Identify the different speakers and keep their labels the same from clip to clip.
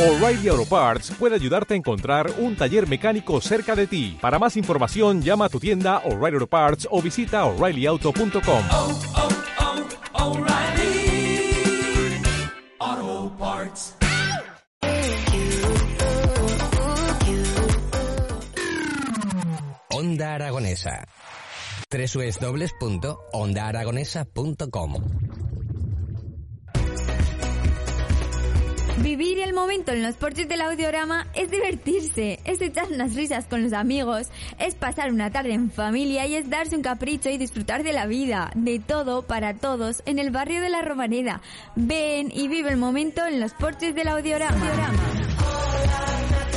Speaker 1: O'Reilly Auto Parts puede ayudarte a encontrar un taller mecánico cerca de ti. Para más información, llama a tu tienda O'Reilly Auto Parts o visita oreillyauto.com.
Speaker 2: oh, oh, Parts.
Speaker 3: Onda Aragonesa. www.ondaaragonesa.com
Speaker 4: Vivir el momento en los porches del audiorama es divertirse, es echar unas risas con los amigos, es pasar una tarde en familia y es darse un capricho y disfrutar de la vida, de todo para todos en el barrio de la Romaneda. Ven y vive el momento en los porches del audiorama.
Speaker 5: ¿Dónde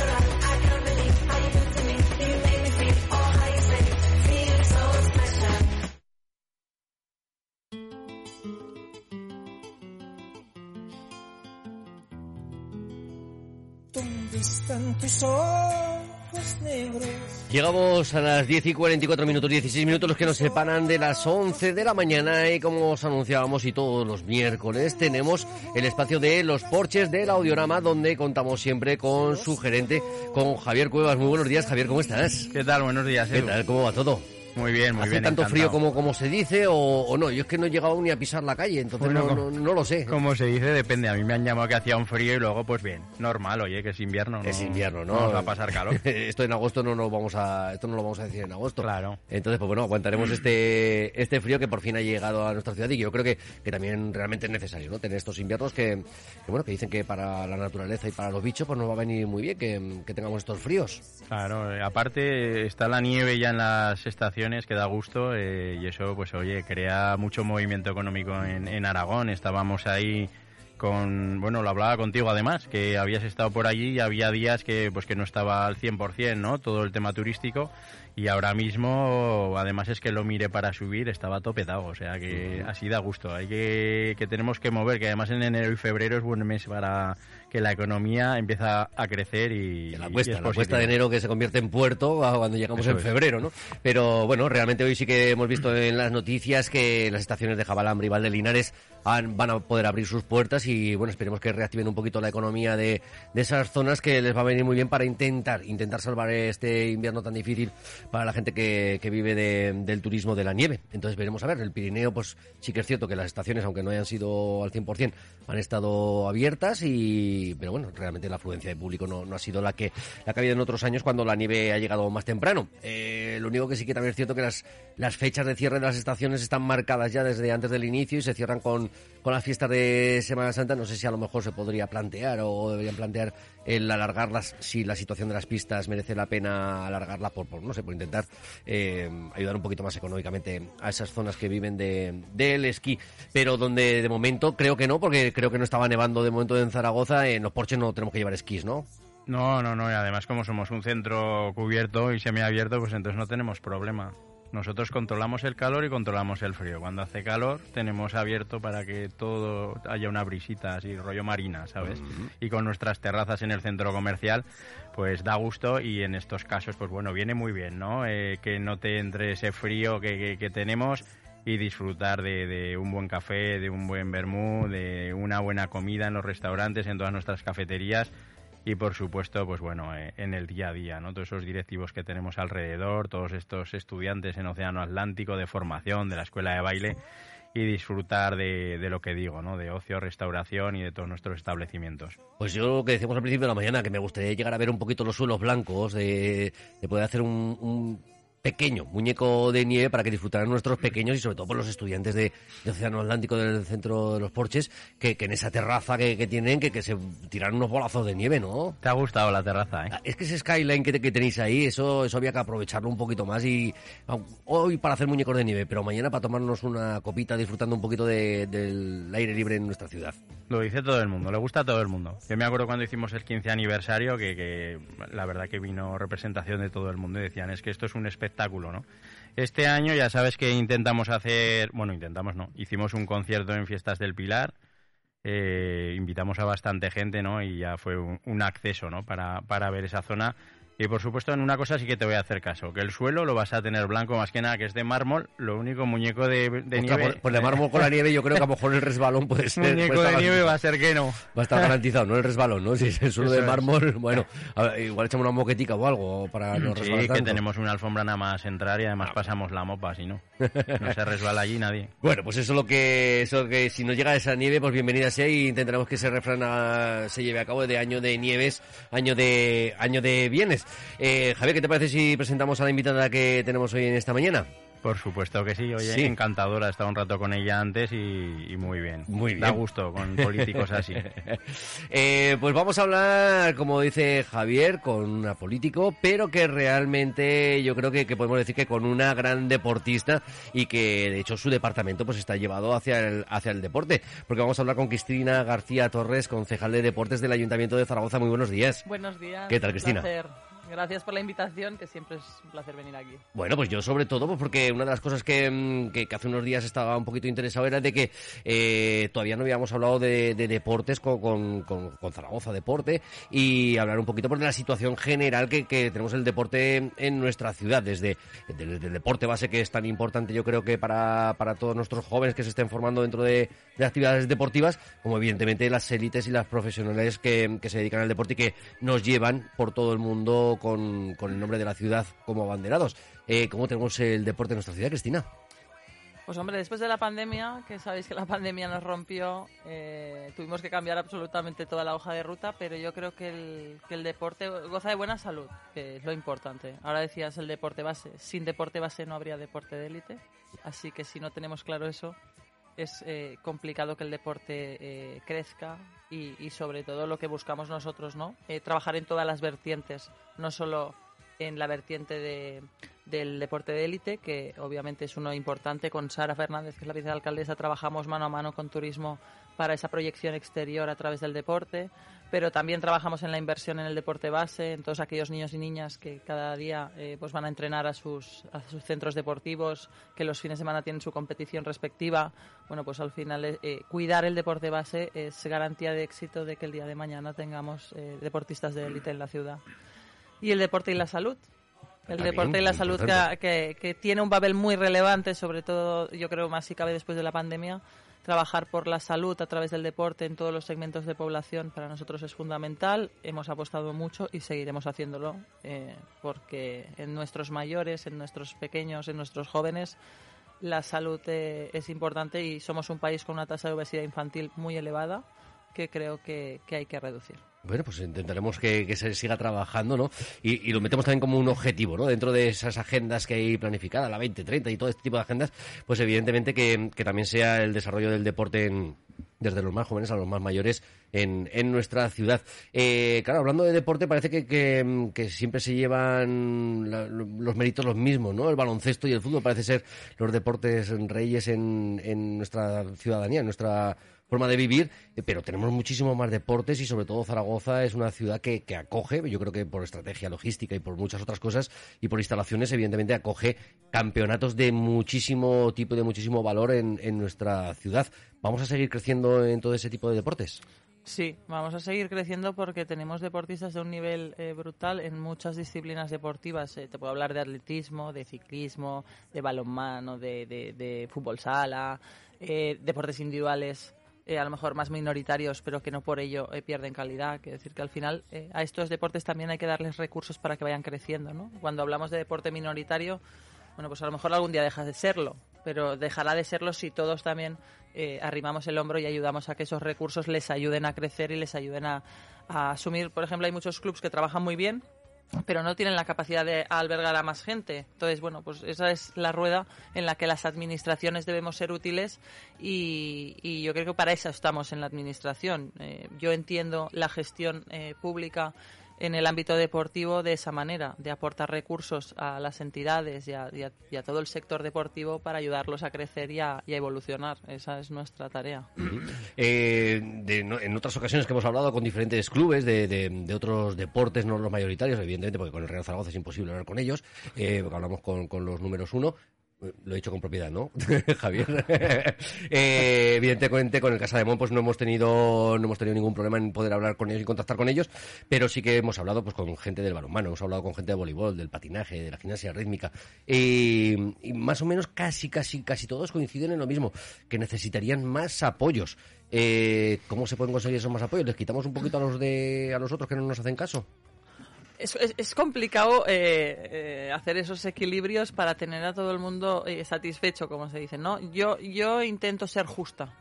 Speaker 5: están tus ojos negros?
Speaker 6: Llegamos a las 10 y 44 minutos, 16 minutos los que nos separan de las 11 de la mañana y como os anunciábamos y todos los miércoles tenemos el espacio de los porches del audiorama donde contamos siempre con su gerente, con Javier Cuevas. Muy buenos días, Javier, ¿cómo estás?
Speaker 7: ¿Qué tal? Buenos días,
Speaker 6: ¿Qué
Speaker 7: Edu.
Speaker 6: tal? ¿Cómo va todo?
Speaker 7: Muy bien, muy
Speaker 6: ¿Hace
Speaker 7: bien.
Speaker 6: tanto
Speaker 7: encantado.
Speaker 6: frío como, como se dice o, o no? Yo es que no he llegado ni a pisar la calle, entonces
Speaker 7: Bueno,
Speaker 6: no, no- no lo sé.
Speaker 7: Como se dice, depende. A mí me han llamado que hacía un frío y luego, pues bien, normal, oye, que es invierno. ¿no?
Speaker 6: Es invierno, ¿no?
Speaker 7: Nos va a pasar calor.
Speaker 6: esto en agosto no nos vamos a, esto no lo vamos a decir en agosto.
Speaker 7: Claro.
Speaker 6: Entonces, pues bueno, aguantaremos este, este frío que por fin ha llegado a nuestra ciudad y que yo creo que, que también realmente es necesario, ¿no? Tener estos inviernos que, que, bueno, que dicen que para la naturaleza y para los bichos, pues nos va a venir muy bien que, que tengamos estos fríos.
Speaker 7: Claro, eh, aparte está la nieve ya en las estaciones que da gusto eh, y eso, pues oye, crea mucho movimiento económico en, en Aragón. Estábamos ahí con, bueno, lo hablaba contigo además, que habías estado por allí y había días que, pues que no estaba al 100%, ¿no? Todo el tema turístico y ahora mismo, además es que lo mire para subir, estaba topetado, o sea que así da gusto. Hay que, que tenemos que mover, que además en enero y febrero es buen mes para que la economía empieza a crecer y,
Speaker 6: la cuesta, la de enero que se convierte en puerto cuando llegamos
Speaker 7: Eso
Speaker 6: en febrero, ¿no? Pero bueno, realmente hoy sí que hemos visto en las noticias que las estaciones de Jabalambre y Valdelinares han- van a poder abrir sus puertas y bueno, esperemos que reactiven un poquito la economía de, de esas zonas que les va a venir muy bien para intentar, intentar salvar este invierno tan difícil para la gente que, que vive de- del turismo de la nieve. Entonces veremos a ver, el Pirineo pues sí que es cierto que las estaciones, aunque no hayan sido al 100%, han estado abiertas y pero bueno, realmente la afluencia de público no, no ha sido la que la que ha habido en otros años cuando la nieve ha llegado más temprano. Eh, lo único que sí que también es cierto que las, las fechas de cierre de las estaciones están marcadas ya desde antes del inicio y se cierran con, con las fiestas de Semana Santa. No sé si a lo mejor se podría plantear o deberían plantear el alargarlas si la situación de las pistas merece la pena alargarla por, por no sé, por intentar eh, ayudar un poquito más económicamente a esas zonas que viven de, del esquí. Pero donde de momento creo que no, porque creo que no estaba nevando de momento en Zaragoza, en los porches no tenemos que llevar esquís, ¿no?
Speaker 7: No, no, no, y además como somos un centro cubierto y semiabierto, pues entonces no tenemos problema. Nosotros controlamos el calor y controlamos el frío. Cuando hace calor tenemos abierto para que todo haya una brisita así, rollo marina, ¿sabes? Y con nuestras terrazas en el centro comercial, pues da gusto y en estos casos, pues bueno, viene muy bien, ¿no? Eh, que no te entre ese frío que, que- que tenemos y disfrutar de, de un buen café, de un buen vermú, de una buena comida en los restaurantes, en todas nuestras cafeterías y por supuesto, pues bueno, eh, en el día a día, ¿no? Todos esos directivos que tenemos alrededor, todos estos estudiantes en Océano Atlántico de formación, de la escuela de baile y disfrutar de, de lo que digo, ¿no? De ocio, restauración y de todos nuestros establecimientos.
Speaker 6: Pues yo lo que decíamos al principio de la mañana, que me gustaría llegar a ver un poquito los suelos blancos, de, de poder hacer un, un pequeño muñeco de nieve para que disfrutaran nuestros pequeños y sobre todo por los estudiantes de, de Océano Atlántico del centro de los Porches, que, que en esa terraza que, que tienen, que, que se tiran unos bolazos de nieve, ¿no?
Speaker 7: ¿Te ha gustado la terraza, eh?
Speaker 6: Ah, Es que ese skyline que, que tenéis ahí, eso, eso había que aprovecharlo un poquito más y hoy para hacer muñecos de nieve, pero mañana para tomarnos una copita disfrutando un poquito de- del aire libre en nuestra ciudad.
Speaker 7: Lo dice todo el mundo, le gusta a todo el mundo. Yo me acuerdo cuando hicimos el 15 aniversario que, que la verdad que vino representación de todo el mundo y decían, es que esto es un espectáculo, ¿no? Este año ya sabes que intentamos hacer, bueno, intentamos no, hicimos un concierto en Fiestas del Pilar, eh, invitamos a bastante gente, ¿no? Y ya fue un, un acceso, ¿no? Para, para ver esa zona Y por supuesto, en una cosa sí que te voy a hacer caso, que el suelo lo vas a tener blanco más que nada, que es de mármol, lo único muñeco de, de nieve...
Speaker 6: por, por de mármol con la nieve yo creo que a lo mejor el resbalón puede ser...
Speaker 7: muñeco
Speaker 6: puede
Speaker 7: de nieve va a ser que no.
Speaker 6: Va a estar garantizado, no el resbalón, ¿no? Si es el suelo
Speaker 7: Eso
Speaker 6: de
Speaker 7: es.
Speaker 6: mármol, bueno, ver, igual echamos una moquetica o algo para no
Speaker 7: Sí,
Speaker 6: resbalar
Speaker 7: que
Speaker 6: tanto.
Speaker 7: tenemos una alfombra nada más entrar y además pasamos la mopa, si no. No se resbala allí nadie.
Speaker 6: Bueno, pues eso es lo que, eso que si nos llega esa nieve, pues bienvenida sea y intentaremos que ese refrán ah, se lleve a cabo de año de nieves, año de, año de bienes. Eh, Javier, ¿qué te parece si presentamos a la invitada que tenemos hoy en esta mañana?
Speaker 7: Por supuesto que sí, oye,
Speaker 6: Sí.
Speaker 7: encantadora, he estado un rato con ella antes y, y muy bien.
Speaker 6: Muy
Speaker 7: Da
Speaker 6: bien.
Speaker 7: gusto con políticos así.
Speaker 6: Eh, pues vamos a hablar, como dice Javier, con una político, pero que realmente yo creo que, que podemos decir que con una gran deportista y que de hecho su departamento pues está llevado hacia el, hacia el deporte. Porque vamos a hablar con Cristina García Torres, concejal de deportes del Ayuntamiento de Zaragoza. Muy buenos días.
Speaker 8: Buenos días.
Speaker 6: ¿Qué tal,
Speaker 8: un
Speaker 6: Cristina?
Speaker 8: placer. Gracias por la invitación, que siempre es un placer venir aquí.
Speaker 6: Bueno, pues yo sobre todo, pues porque una de las cosas que, mm, que- hace unos días estaba un poquito interesado era de que eh, todavía no habíamos hablado de, de deportes con, con- con- con Zaragoza Deporte y hablar un poquito pues, de la situación general que, que tenemos el deporte en nuestra ciudad, desde, desde el deporte base que es tan importante yo creo que para, para todos nuestros jóvenes que se estén formando dentro de, de actividades deportivas, como evidentemente las élites y las profesionales que, que se dedican al deporte y que nos llevan por todo el mundo con, con el nombre de la ciudad como abanderados. Eh, ¿Cómo tenemos el deporte en nuestra ciudad, Cristina?
Speaker 8: Pues hombre, después de la pandemia, que sabéis que la pandemia nos rompió, eh, tuvimos que cambiar absolutamente toda la hoja de ruta, pero yo creo que el, que el deporte goza de buena salud, que es lo importante. Ahora decías el deporte base. Sin deporte base no habría deporte de élite, así que si no tenemos claro eso, es eh, complicado que el deporte eh, crezca y, y sobre todo lo que buscamos nosotros, ¿no? Eh, trabajar en todas las vertientes, no solo en la vertiente de, del deporte de élite, que obviamente es uno importante. Con Sara Fernández, que es la vicealcaldesa, trabajamos mano a mano con turismo para esa proyección exterior a través del deporte, pero también trabajamos en la inversión en el deporte base, en todos aquellos niños y niñas que cada día eh, pues van a entrenar a sus, a sus centros deportivos, que los fines de semana tienen su competición respectiva. Bueno, pues al final eh, eh, cuidar el deporte base es garantía de éxito de que el día de mañana tengamos deportistas de élite en la ciudad. Y el deporte y la salud. El
Speaker 6: También,
Speaker 8: deporte y la salud que, que- que tiene un papel muy relevante, sobre todo yo creo más si cabe después de la pandemia. Trabajar por la salud a través del deporte en todos los segmentos de población para nosotros es fundamental. Hemos apostado mucho y seguiremos haciéndolo eh, porque en nuestros mayores, en nuestros pequeños, en nuestros jóvenes, la salud eh, es importante y somos un país con una tasa de obesidad infantil muy elevada que creo que, que hay que reducir.
Speaker 6: Bueno, pues intentaremos que, se siga trabajando, ¿no? Y, y lo metemos también como un objetivo, ¿no? Dentro de esas agendas que hay planificadas, la 2030 y todo este tipo de agendas, pues evidentemente que, que también sea el desarrollo del deporte en- desde los más jóvenes a los más mayores en, en nuestra ciudad. Eh, claro, hablando de deporte, parece que, que- que siempre se llevan la- los méritos los mismos, ¿no? El baloncesto y el fútbol parece ser los deportes reyes en, en nuestra ciudadanía, en nuestra forma de vivir, eh, pero tenemos muchísimos más deportes y sobre todo Zaragoza es una ciudad que, que acoge, yo creo que por estrategia logística y por muchas otras cosas y por instalaciones, evidentemente acoge campeonatos de muchísimo tipo y de muchísimo valor en, en nuestra ciudad. ¿Vamos a seguir creciendo en todo ese tipo de deportes?
Speaker 8: Sí, vamos a seguir creciendo porque tenemos deportistas de un nivel eh, brutal en muchas disciplinas deportivas. Eh, te puedo hablar de atletismo, de ciclismo, de balonmano, de, de- fútbol sala, eh, deportes individuales. Eh, a lo mejor más minoritarios, pero que no por ello eh, pierden calidad. Quiero decir que al final eh, a estos deportes también hay que darles recursos para que vayan creciendo. ¿no? Cuando hablamos de deporte minoritario, bueno, pues a lo mejor algún día deja de serlo, pero dejará de serlo si todos también eh, arrimamos el hombro y ayudamos a que esos recursos les ayuden a crecer y les ayuden a, a asumir. Por ejemplo, hay muchos clubes que trabajan muy bien, pero no tienen la capacidad de albergar a más gente. Entonces, bueno, pues esa es la rueda en la que las administraciones debemos ser útiles y, y yo creo que para eso estamos en la administración. Eh, yo entiendo la gestión eh, pública en el ámbito deportivo de esa manera, de aportar recursos a las entidades y a, todo el sector deportivo para ayudarlos a crecer y a, y a evolucionar. Esa es nuestra tarea.
Speaker 6: Eh, de- no- en otras ocasiones que hemos hablado con diferentes clubes de, otros deportes, no los mayoritarios, evidentemente, porque con el Real Zaragoza es imposible hablar con ellos, eh, hablamos con los números uno. Lo he dicho con propiedad, ¿no? Javier. Eh, evidentemente con el Casa de Mon pues no hemos tenido no hemos tenido ningún problema en poder hablar con ellos y contactar con ellos, pero sí que hemos hablado pues con gente del balonmano, hemos hablado con gente de voleibol, del patinaje, de la gimnasia rítmica y, más o menos casi casi casi todos coinciden en lo mismo, que necesitarían más apoyos. Eh, ¿Cómo se pueden conseguir esos más apoyos? ¿Les quitamos un poquito a los de a los otros que no nos hacen caso?
Speaker 8: Es, es- complicado eh, eh, hacer esos equilibrios para tener a todo el mundo eh, satisfecho, como se dice, ¿no? Yo, yo intento ser justa.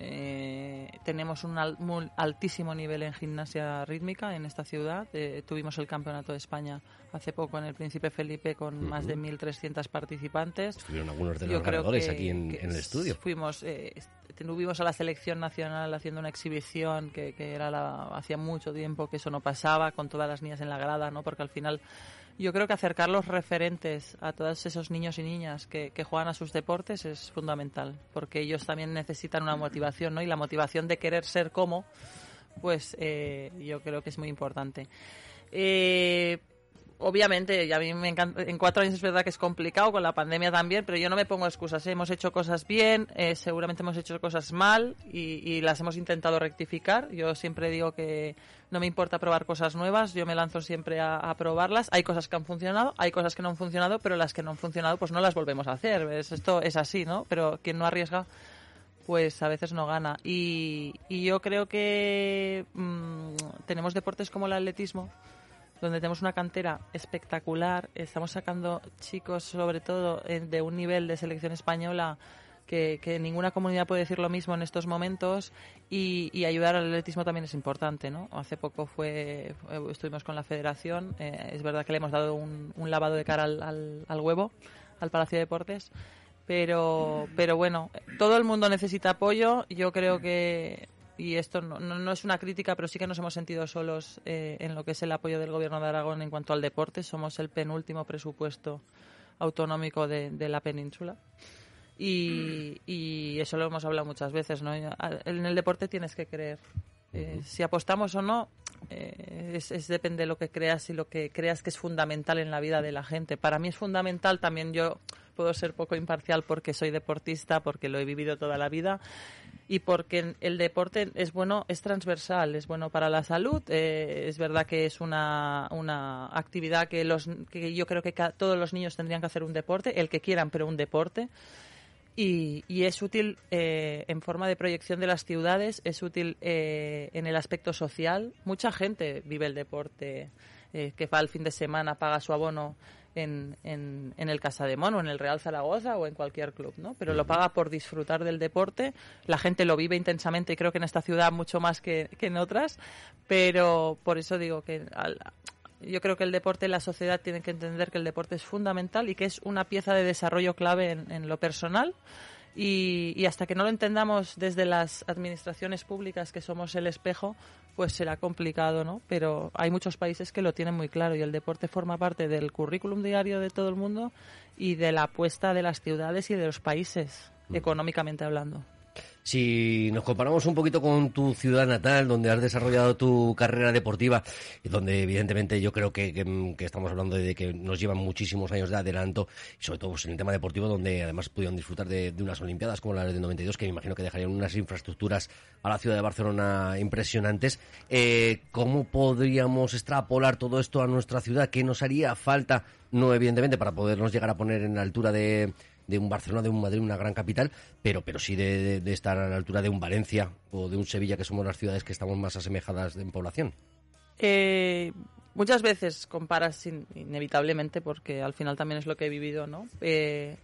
Speaker 8: Eh, tenemos un al- muy altísimo nivel en gimnasia rítmica en esta ciudad. Eh, tuvimos el campeonato de España hace poco en el Príncipe Felipe con más de 1.300 participantes.
Speaker 6: Estuvieron algunos de los ganadores aquí en, el estudio.
Speaker 8: Fuimos, eh, tuvimos a la selección nacional haciendo una exhibición que, que era la, hacía mucho tiempo que eso no pasaba con todas las niñas en la grada, ¿no? Porque al final yo creo que acercar los referentes a todos esos niños y niñas que, que juegan a sus deportes es fundamental, porque ellos también necesitan una motivación, ¿no? Y la motivación de querer ser como, pues eh, yo creo que es muy importante. Eh, obviamente, y a mí me encanta, en cuatro años es verdad que es complicado, con la pandemia también, pero yo no me pongo excusas. ¿eh? Hemos hecho cosas bien, eh, seguramente hemos hecho cosas mal y, y las hemos intentado rectificar. Yo siempre digo que no me importa probar cosas nuevas, yo me lanzo siempre a, probarlas. Hay cosas que han funcionado, hay cosas que no han funcionado, pero las que no han funcionado, pues no las volvemos a hacer. ¿ves? Esto es así, ¿no? Pero quien no arriesga pues a veces no gana. Y, y yo creo que mm, tenemos deportes como el atletismo, donde tenemos una cantera espectacular. Estamos sacando chicos, sobre todo, eh, de un nivel de selección española que, ninguna comunidad puede decir lo mismo en estos momentos y, ayudar al atletismo también es importante, ¿no? Hace poco fue, fue- estuvimos con la federación, eh, es verdad que le hemos dado un, un lavado de cara al, al- al huevo, al Palacio de Deportes, pero, pero bueno, todo el mundo necesita apoyo, yo creo que y esto no, no, no es una crítica, pero sí que nos hemos sentido solos eh, en lo que es el apoyo del Gobierno de Aragón en cuanto al deporte. Somos el penúltimo presupuesto autonómico de, de la península. Y, y eso lo hemos hablado muchas veces, ¿no? En el deporte tienes que creer. Eh, si apostamos o no, eh, es, es depende de lo que creas y lo que creas que es fundamental en la vida de la gente. Para mí es fundamental, también yo puedo ser poco imparcial porque soy deportista, porque lo he vivido toda la vida y porque el deporte es bueno, es transversal, es bueno para la salud. eh, es verdad que es una, una actividad que, los, que yo creo que todos los niños tendrían que hacer un deporte, el que quieran, pero un deporte. Y, y es útil eh, en forma de proyección de las ciudades, es útil eh, en el aspecto social. Mucha gente vive el deporte, eh, que va el fin de semana, paga su abono en, en, en el Casa de Mono, en el Real Zaragoza o en cualquier club, ¿no? Pero lo paga por disfrutar del deporte. La gente lo vive intensamente y creo que en esta ciudad mucho más que, que en otras. Pero por eso digo que al- yo creo que el deporte, la sociedad tiene que entender que el deporte es fundamental y que es una pieza de desarrollo clave en, en lo personal. Y, y hasta que no lo entendamos desde las administraciones públicas, que somos el espejo, pues será complicado, ¿no? Pero hay muchos países que lo tienen muy claro y el deporte forma parte del currículum diario de todo el mundo y de la apuesta de las ciudades y de los países, económicamente hablando.
Speaker 6: Si nos comparamos un poquito con tu ciudad natal, donde has desarrollado tu carrera deportiva, y donde evidentemente yo creo que, estamos hablando de que nos llevan muchísimos años de adelanto, y sobre todo pues, en el tema deportivo, donde además pudieron disfrutar de, de unas Olimpiadas como las del 92, que me imagino que dejarían unas infraestructuras a la ciudad de Barcelona impresionantes. Eh, ¿Cómo podríamos extrapolar todo esto a nuestra ciudad? ¿Qué nos haría falta? No, evidentemente, para podernos llegar a poner en la altura de, de un Barcelona, de un Madrid, una gran capital, pero, pero sí de, estar a la altura de un Valencia o de un Sevilla, que somos las ciudades que estamos más asemejadas en población.
Speaker 8: Eh, muchas veces comparas inevitablemente, porque al final también es lo que he vivido, ¿no? Eh,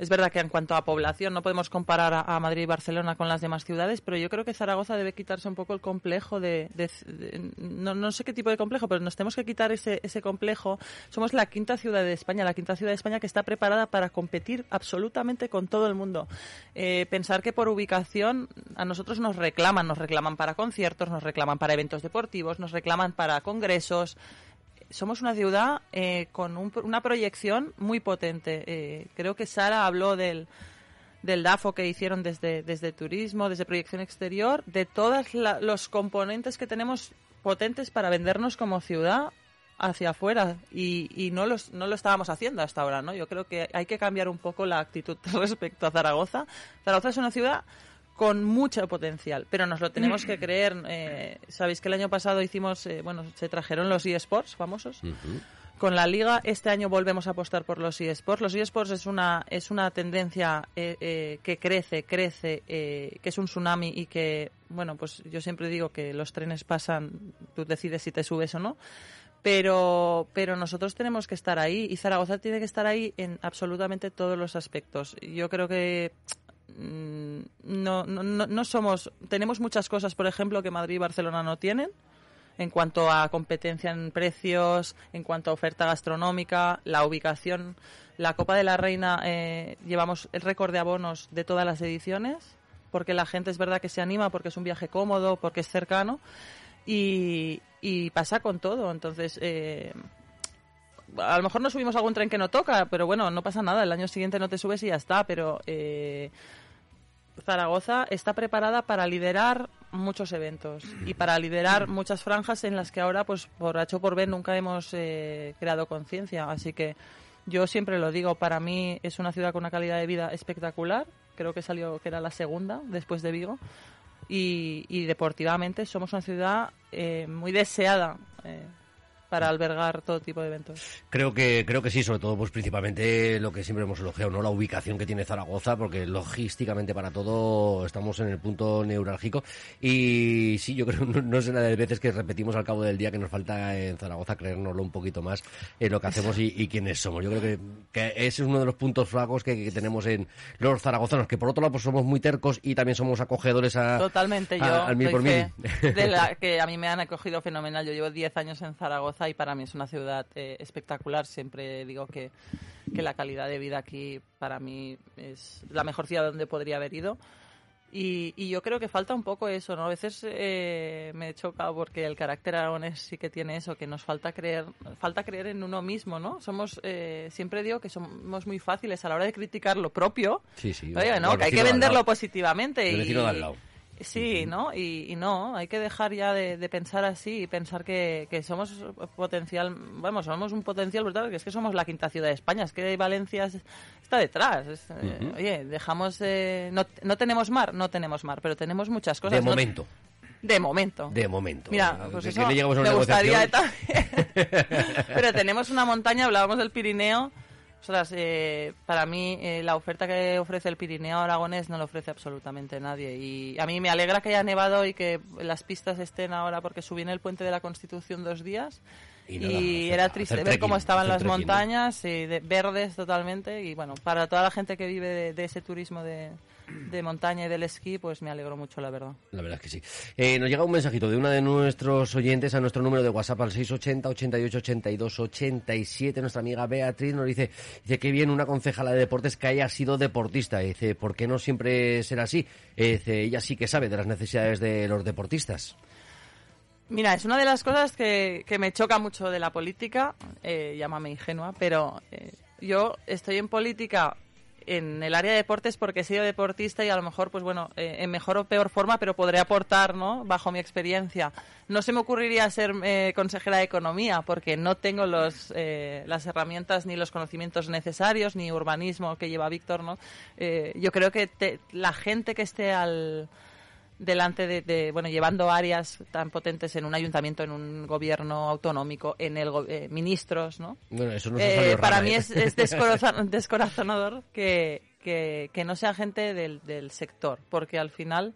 Speaker 8: es verdad que en cuanto a población no podemos comparar a, Madrid y Barcelona con las demás ciudades, pero yo creo que Zaragoza debe quitarse un poco el complejo de... de- de- no, no sé qué tipo de complejo, pero nos tenemos que quitar ese, ese complejo. Somos la quinta ciudad de España, la quinta ciudad de España que está preparada para competir absolutamente con todo el mundo. Eh, pensar que por ubicación a nosotros nos reclaman, nos reclaman para conciertos, nos reclaman para eventos deportivos, nos reclaman para congresos somos una ciudad eh, con un- una proyección muy potente. Eh, creo que Sara habló del, del DAFO que hicieron desde, desde turismo, desde proyección exterior, de todos los componentes que tenemos potentes para vendernos como ciudad hacia afuera y, y no, los, no lo estábamos haciendo hasta ahora, ¿no? Yo creo que hay que cambiar un poco la actitud respecto a Zaragoza. Zaragoza es una ciudad con mucho potencial, pero nos lo tenemos que creer. Eh, Sabéis que el año pasado hicimos, eh, bueno, se trajeron los eSports famosos. Con la liga, este año volvemos a apostar por los eSports. Los eSports es una, es una tendencia eh, que crece, crece, que es un tsunami y que, bueno, pues yo siempre digo que los trenes pasan, tú decides si te subes o no. Pero, pero nosotros tenemos que estar ahí y Zaragoza tiene que estar ahí en absolutamente todos los aspectos. Yo creo que mm, no, no, no, no somos. Tenemos muchas cosas, por ejemplo, que Madrid y Barcelona no tienen en cuanto a competencia en precios, en cuanto a oferta gastronómica, la ubicación. La Copa de la Reina eh, llevamos el récord de abonos de todas las ediciones, porque la gente es verdad que se anima, porque es un viaje cómodo, porque es cercano, y, y pasa con todo. Entonces, eh, a lo mejor no subimos algún tren que no toca, pero bueno, no pasa nada. El año siguiente no te subes y ya está. Pero eh, Zaragoza está preparada para liderar muchos eventos y para liderar muchas franjas en las que ahora, pues por H o por B, nunca hemos eh, creado conciencia. Así que yo siempre lo digo, para mí es una ciudad con una calidad de vida espectacular. Creo que salió que era la segunda después de Vigo. Y, y deportivamente somos una ciudad eh, muy deseada. eh, para albergar todo tipo de eventos.
Speaker 6: Creo que, creo que sí, sobre todo, pues principalmente lo que siempre hemos elogiado, ¿no? La ubicación que tiene Zaragoza, porque logísticamente para todo estamos en el punto neurálgico. Y sí, yo creo, no, no sé nada de veces que repetimos al cabo del día que nos falta en Zaragoza creérnoslo un poquito más en lo que hacemos y, y quiénes somos. Yo creo que, que ese es uno de los puntos flacos que, que tenemos en los zaragozanos, que por otro lado pues somos muy tercos y también somos acogedores a,
Speaker 8: Totalmente, yo
Speaker 6: al mil por mil.
Speaker 8: de la que a mí me han acogido fenomenal. Yo llevo 10 años en Zaragoza y para mí es una ciudad eh, espectacular. Siempre digo que, que la calidad de vida aquí para mí es la mejor ciudad donde podría haber ido. Y, y yo creo que falta un poco eso, ¿no? A veces eh, me choca porque el carácter aragonés sí que tiene eso, que nos falta creer, falta creer en uno mismo, ¿no? Somos, eh, siempre digo que somos muy fáciles a la hora de criticar lo propio.
Speaker 6: Sí, sí.
Speaker 8: Oye, no, que hay que venderlo positivamente.
Speaker 6: El
Speaker 8: y,
Speaker 6: al lado.
Speaker 8: Sí, ¿no? Y, y no, hay que dejar ya de, de pensar así y pensar que, que somos potencial, vamos, somos un potencial brutal, que es que somos la quinta ciudad de España, es que Valencia es- está detrás. es, eh. Oye, dejamos, eh, no, no tenemos mar, no tenemos mar, pero tenemos muchas cosas.
Speaker 6: De
Speaker 8: ¿no?
Speaker 6: momento.
Speaker 8: De momento.
Speaker 6: De momento.
Speaker 8: Mira, pues
Speaker 6: que
Speaker 8: eso
Speaker 6: le llegamos a una
Speaker 8: me gustaría también. Pero tenemos una montaña, hablábamos del Pirineo. Ostras, eh, para mí eh, la oferta que ofrece el Pirineo aragonés no lo ofrece absolutamente nadie. Y a mí me alegra que haya nevado y que las pistas estén ahora porque subí en el puente de la Constitución dos días.
Speaker 6: Y
Speaker 8: Y,
Speaker 6: nada, hacer-
Speaker 8: era triste ver
Speaker 6: trekking,
Speaker 8: cómo estaban las
Speaker 6: trekking, ¿no?
Speaker 8: montañas, y de- verdes totalmente. Y bueno, para toda la gente que vive de, de ese turismo de, de montaña y del esquí, pues me alegro mucho, la verdad.
Speaker 6: La verdad es que sí. Eh, nos llega un mensajito de una de nuestros oyentes a nuestro número de WhatsApp al 680 88 82 87. Nuestra amiga Beatriz nos dice, dice que bien una concejala de deportes que haya sido deportista. Dice, ¿por qué no siempre será así? Eh, dice, ella sí que sabe de las necesidades de los deportistas.
Speaker 8: Mira, es una de las cosas que, que me choca mucho de la política, eh, llámame ingenua, pero eh, yo estoy en política en el área de deportes porque he sido deportista y a lo mejor, pues bueno, eh, en mejor o peor forma, pero podré aportar, ¿no? Bajo mi experiencia. No se me ocurriría ser eh, consejera de economía porque no tengo los, eh, las herramientas ni los conocimientos necesarios, ni urbanismo que lleva Víctor, ¿no? Eh, yo creo que te- la gente que esté al delante de, de, bueno llevando áreas tan potentes en un ayuntamiento en un gobierno autonómico en el eh, ministros no
Speaker 6: Bueno, eso no se
Speaker 8: Eh, para
Speaker 6: rana,
Speaker 8: mí
Speaker 6: ¿eh?
Speaker 8: es, es descorazonador que, que, que no sea gente del, del sector porque al final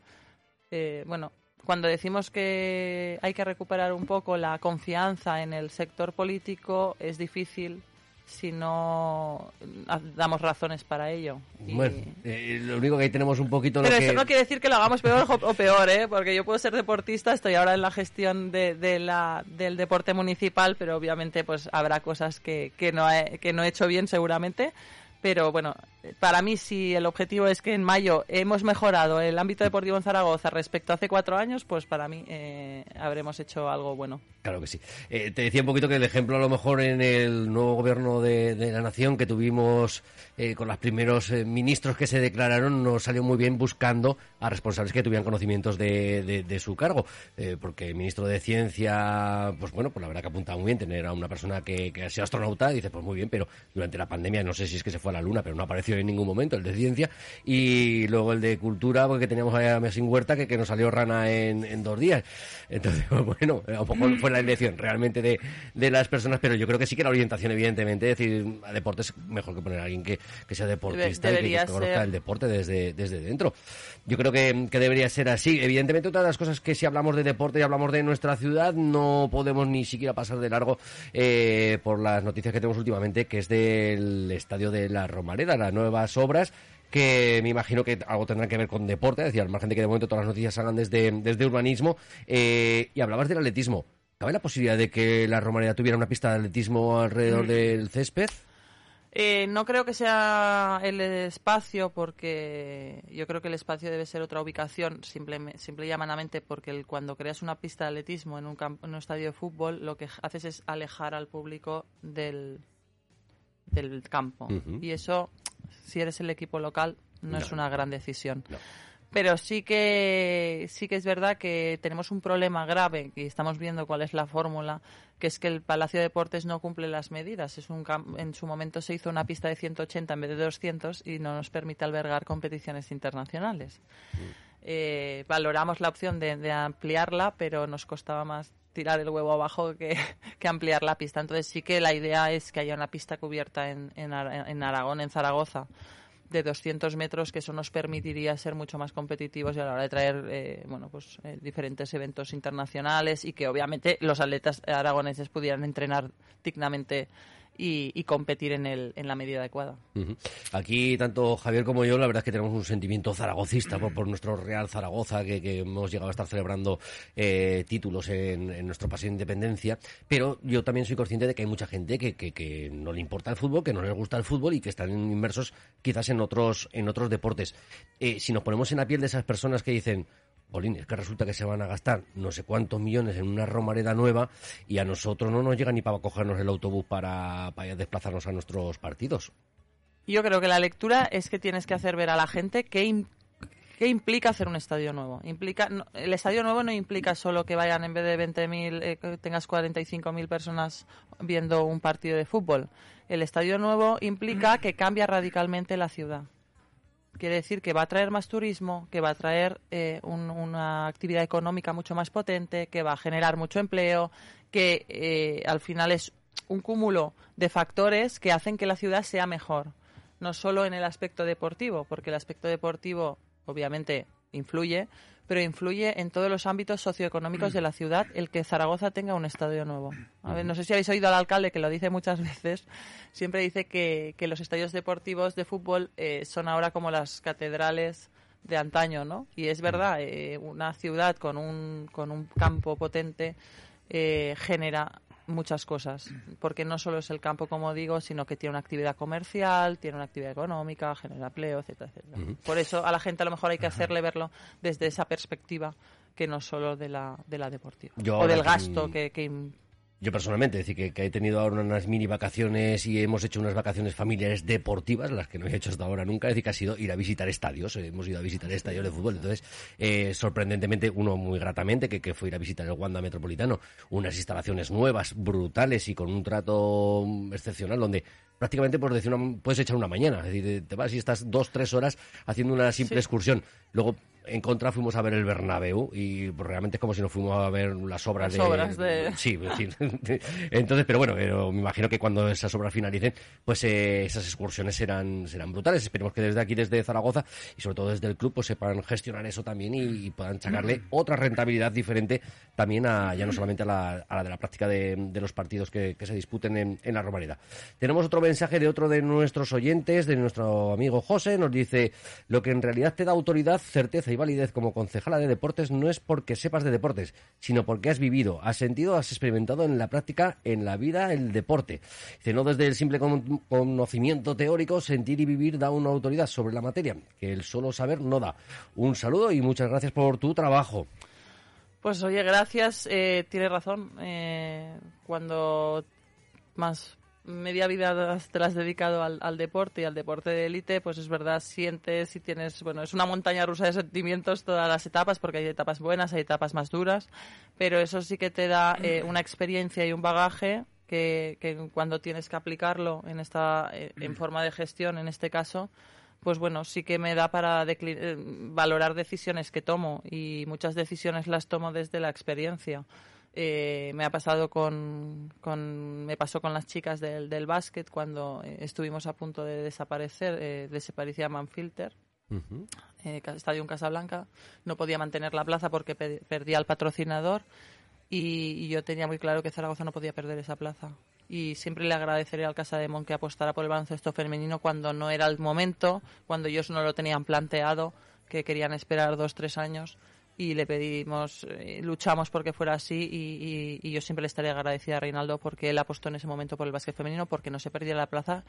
Speaker 8: eh, bueno cuando decimos que hay que recuperar un poco la confianza en el sector político es difícil si no ah, damos razones para ello Y-
Speaker 6: Bueno, eh, lo único que ahí tenemos un poquito
Speaker 8: pero
Speaker 6: lo que...
Speaker 8: eso no quiere decir que lo hagamos peor o o peor, ¿eh? Porque yo puedo ser deportista, estoy ahora en la gestión de, de la, del deporte municipal, pero obviamente pues habrá cosas que, que, no he, que no he hecho bien seguramente. Pero bueno, para mí si el objetivo es que en mayo hemos mejorado el ámbito deportivo en Zaragoza respecto a hace cuatro años, pues para mí eh, habremos hecho algo bueno.
Speaker 6: Claro que sí. Eh, te decía un poquito que el ejemplo a lo mejor en el nuevo gobierno de, de la nación que tuvimos eh, con los primeros eh, ministros que se declararon nos salió muy bien buscando a responsables que tuvieran conocimientos de, de- de su cargo. Eh, porque el ministro de Ciencia, pues bueno, pues la verdad que apunta muy bien tener a una persona que, que sido astronauta. Dice, pues muy bien, pero durante la pandemia no sé si es que se fue a la luna, pero no apareció en ningún momento el de Ciencia. Y luego el de Cultura, porque teníamos a Mesín Huerta que, que nos salió rana en, en dos días. Entonces, pues bueno, a lo mejor fue la elección realmente de, de las personas, pero yo creo que sí que la orientación, evidentemente, es decir, a deportes mejor que poner a alguien que, que sea deportista y que- que, conozca
Speaker 8: ser.
Speaker 6: el deporte desde, desde dentro. Yo creo que, que debería ser así. Evidentemente, otra de las cosas que si hablamos de deporte y hablamos de nuestra ciudad, no podemos ni siquiera pasar de largo eh, por las noticias que tenemos últimamente, que es del estadio de la Romareda, las nuevas obras que me imagino que algo tendrán que ver con deporte, es decir, al margen de que de momento todas las noticias salgan desde, desde urbanismo, eh, y hablabas del atletismo. ¿Cabe la posibilidad de que la Romareda tuviera una pista de atletismo alrededor del césped?
Speaker 8: Eh, no creo que sea el espacio porque yo creo que el espacio debe ser otra ubicación, simple, simple y llamanamente porque el- cuando creas una pista de atletismo en un, campo, en un estadio de fútbol lo que haces es alejar al público del, del campo. Y eso, si eres el equipo local, no,
Speaker 6: No.
Speaker 8: es una gran decisión.
Speaker 6: No.
Speaker 8: Pero sí que sí que es verdad que tenemos un problema grave y estamos viendo cuál es la fórmula, que es que el Palacio de Deportes no cumple las medidas. Es un en su momento se hizo una pista de 180 en vez de 200 y no nos permite albergar competiciones internacionales. Eh, valoramos la opción de, de ampliarla, pero nos costaba más tirar el huevo abajo que, que ampliar la pista. Entonces sí que la idea es que haya una pista cubierta en, en, Ara- en Aragón, en Zaragoza, de 200 metros, que eso nos permitiría ser mucho más competitivos y a la hora de traer eh, bueno, pues, eh, diferentes eventos internacionales y que obviamente los atletas aragoneses pudieran entrenar dignamente y, y competir en, el, en la medida adecuada.
Speaker 6: Aquí, tanto Javier como yo, la verdad es que tenemos un sentimiento zaragocista por, por nuestro Real Zaragoza, que, hemos llegado a estar celebrando eh, títulos en, nuestro paseo de independencia. Pero yo también soy consciente de que hay mucha gente que, que, que no le importa el fútbol, que no les gusta el fútbol y que están inmersos quizás en otros, en otros deportes. Eh, si nos ponemos en la piel de esas personas que dicen, Polín, es que resulta que se van a gastar no sé cuántos millones en una romareda nueva y a nosotros no nos llega ni para cogernos el autobús para, para desplazarnos a nuestros partidos.
Speaker 8: Yo creo que la lectura es que tienes que hacer ver a la gente qué, qué implica hacer un estadio nuevo. Implica, no- el estadio nuevo no implica solo que vayan en vez de 20.000, eh, que tengas 45.000 personas viendo un partido de fútbol. El estadio nuevo implica que cambia radicalmente la ciudad. Quiere decir que va a traer más turismo, que va a traer eh, un- una actividad económica mucho más potente, que va a generar mucho empleo, que eh, al final es un cúmulo de factores que hacen que la ciudad sea mejor. No solo en el aspecto deportivo, porque el aspecto deportivo obviamente influye, pero influye en todos los ámbitos socioeconómicos de la ciudad el que Zaragoza tenga un estadio nuevo. A ver, no sé si habéis oído al alcalde que lo dice muchas veces, siempre dice que, que los estadios deportivos de fútbol eh, son ahora como las catedrales de antaño, ¿no? Y es verdad, eh, una ciudad con un, con un campo potente eh, genera muchas cosas, porque no solo es el campo, como digo, sino que tiene una actividad comercial, tiene una actividad económica, genera empleo, etcétera, etcétera. Por eso a la gente a lo mejor hay que hacerle verlo desde esa perspectiva que no solo de la, de la deportiva.
Speaker 6: Yo
Speaker 8: o del gasto que, que
Speaker 6: Yo personalmente, decir, que, que he tenido ahora unas mini vacaciones y hemos hecho unas vacaciones familiares deportivas, las que no he hecho hasta ahora nunca, es decir, que ha sido ir a visitar estadios, eh, hemos ido a visitar estadios de fútbol, entonces, eh, sorprendentemente, uno muy gratamente, que, que fue ir a visitar el Wanda Metropolitano, unas instalaciones nuevas, brutales y con un trato mm, excepcional, donde prácticamente por decir una- puedes echar una mañana, es decir, te vas y estás dos, tres horas haciendo una simple
Speaker 8: Sí.
Speaker 6: excursión. Luego, en contra, fuimos a ver el Bernabéu y pues, realmente es como si nos fuimos a ver las obras
Speaker 8: Las
Speaker 6: de...
Speaker 8: obras de-
Speaker 6: Sí, fin. Entonces, pero bueno, pero me imagino que cuando esas obras finalicen, pues eh, esas excursiones serán, serán brutales. Esperemos que desde aquí, desde Zaragoza y sobre todo desde el club, pues sepan gestionar eso también y, y puedan sacarle otra rentabilidad diferente también a, ya no solamente a la, a la de la práctica de, de los partidos que, que se disputen en, en la Romareda. Tenemos otro mensaje mensaje de otro de nuestros oyentes, de nuestro amigo José, nos dice, lo que en realidad te da autoridad, certeza y validez como concejala de deportes no es porque sepas de deportes, sino porque has vivido, has sentido, has experimentado en la práctica, en la vida, el deporte. Dice, no desde el simple con- conocimiento teórico, sentir y vivir da una autoridad sobre la materia, que el solo saber no da. Un saludo y muchas gracias por tu trabajo.
Speaker 8: Pues oye, gracias. Eh, tienes razón. Eh, cuando más media vida te la has dedicado al, al deporte y al deporte de élite, pues es verdad, sientes y tienes, bueno, es una montaña rusa de sentimientos todas las etapas, porque hay etapas buenas, hay etapas más duras, pero eso sí que te da eh, una experiencia y un bagaje que, que cuando tienes que aplicarlo en esta eh, en forma de gestión, en este caso, pues bueno, sí que me da para eh, valorar decisiones que tomo y muchas decisiones las tomo desde la experiencia. Eh, me ha pasado con, con- me pasó con las chicas del, del básquet cuando eh, estuvimos a punto de desaparecer, eh, desaparecía Manfilter,
Speaker 6: Ujú.
Speaker 8: eh, Ca- Estadio Casablanca, no podía mantener la plaza porque pe- perdía al patrocinador y, y yo tenía muy claro que Zaragoza no podía perder esa plaza. Y siempre le agradeceré al Casa de Mon que apostara por el baloncesto femenino cuando no era el momento, cuando ellos no lo tenían planteado, que querían esperar dos, tres años y le pedimos, eh, luchamos porque fuera así y, y- y yo siempre le estaré agradecida a Reinaldo porque él apostó en ese momento por el básquet femenino porque no se perdiera la plaza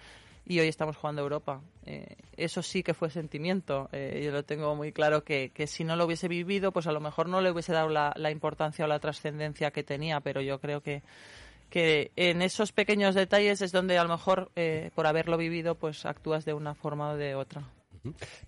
Speaker 8: y hoy estamos jugando Europa. Eh, eso sí que fue sentimiento. Eh, yo lo tengo muy claro que, que si no lo hubiese vivido, pues a lo mejor no le hubiese dado la, la importancia o la trascendencia que tenía, pero yo creo que que en esos pequeños detalles es donde a lo mejor eh, por haberlo vivido pues actúas de una forma o de otra.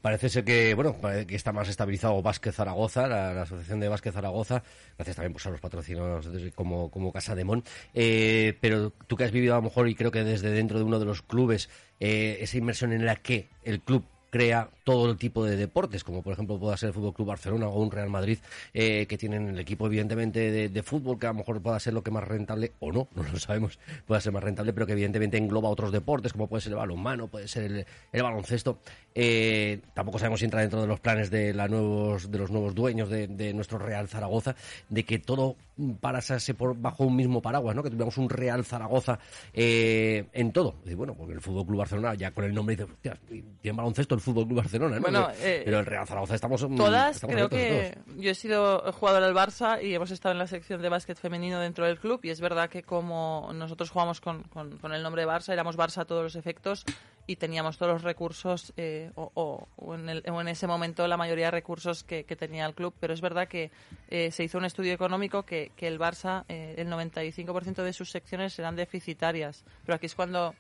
Speaker 6: Parece ser que, bueno, que está más estabilizado Vázquez Zaragoza, la, Asociación de Vázquez Zaragoza, gracias también pues, a los patrocinios de- como, como Casa de Mon. Eh, pero tú que has vivido a lo mejor, y creo que desde dentro de uno de los clubes, eh, esa inmersión en la que el club crea todo el tipo de deportes, como por ejemplo pueda ser el Fútbol Club Barcelona o un Real Madrid, eh, que tienen el equipo evidentemente de, fútbol, que a lo mejor pueda ser lo que más rentable, o no, no lo sabemos, pueda ser más rentable, pero que evidentemente engloba otros deportes, como puede ser el balonmano, puede ser el, baloncesto. Eh, tampoco sabemos si entra dentro de los planes de, la nuevos, de los nuevos dueños de nuestro Real Zaragoza, de que todo parase por bajo un mismo paraguas, ¿no? que tuviéramos un Real Zaragoza eh, en todo. Y bueno, porque el Fútbol Club Barcelona, ya con el nombre, dice, "Hostia, tiene baloncesto el Fútbol Club Barcelona, ¿no?
Speaker 8: Bueno, eh,
Speaker 6: pero el Real Zaragoza estamos.
Speaker 8: Todas,
Speaker 6: estamos
Speaker 8: creo que
Speaker 6: todos.
Speaker 8: yo he sido jugadora del Barça y hemos estado en la sección de básquet femenino dentro del club y es verdad que como nosotros jugamos con, con- con el nombre de Barça, éramos Barça a todos los efectos y teníamos todos los recursos eh, o, o- o en el- o en ese momento la mayoría de recursos que, que tenía el club, pero es verdad que eh, se hizo un estudio económico que, que el Barça, eh, el 95% de sus secciones eran deficitarias, pero aquí es cuando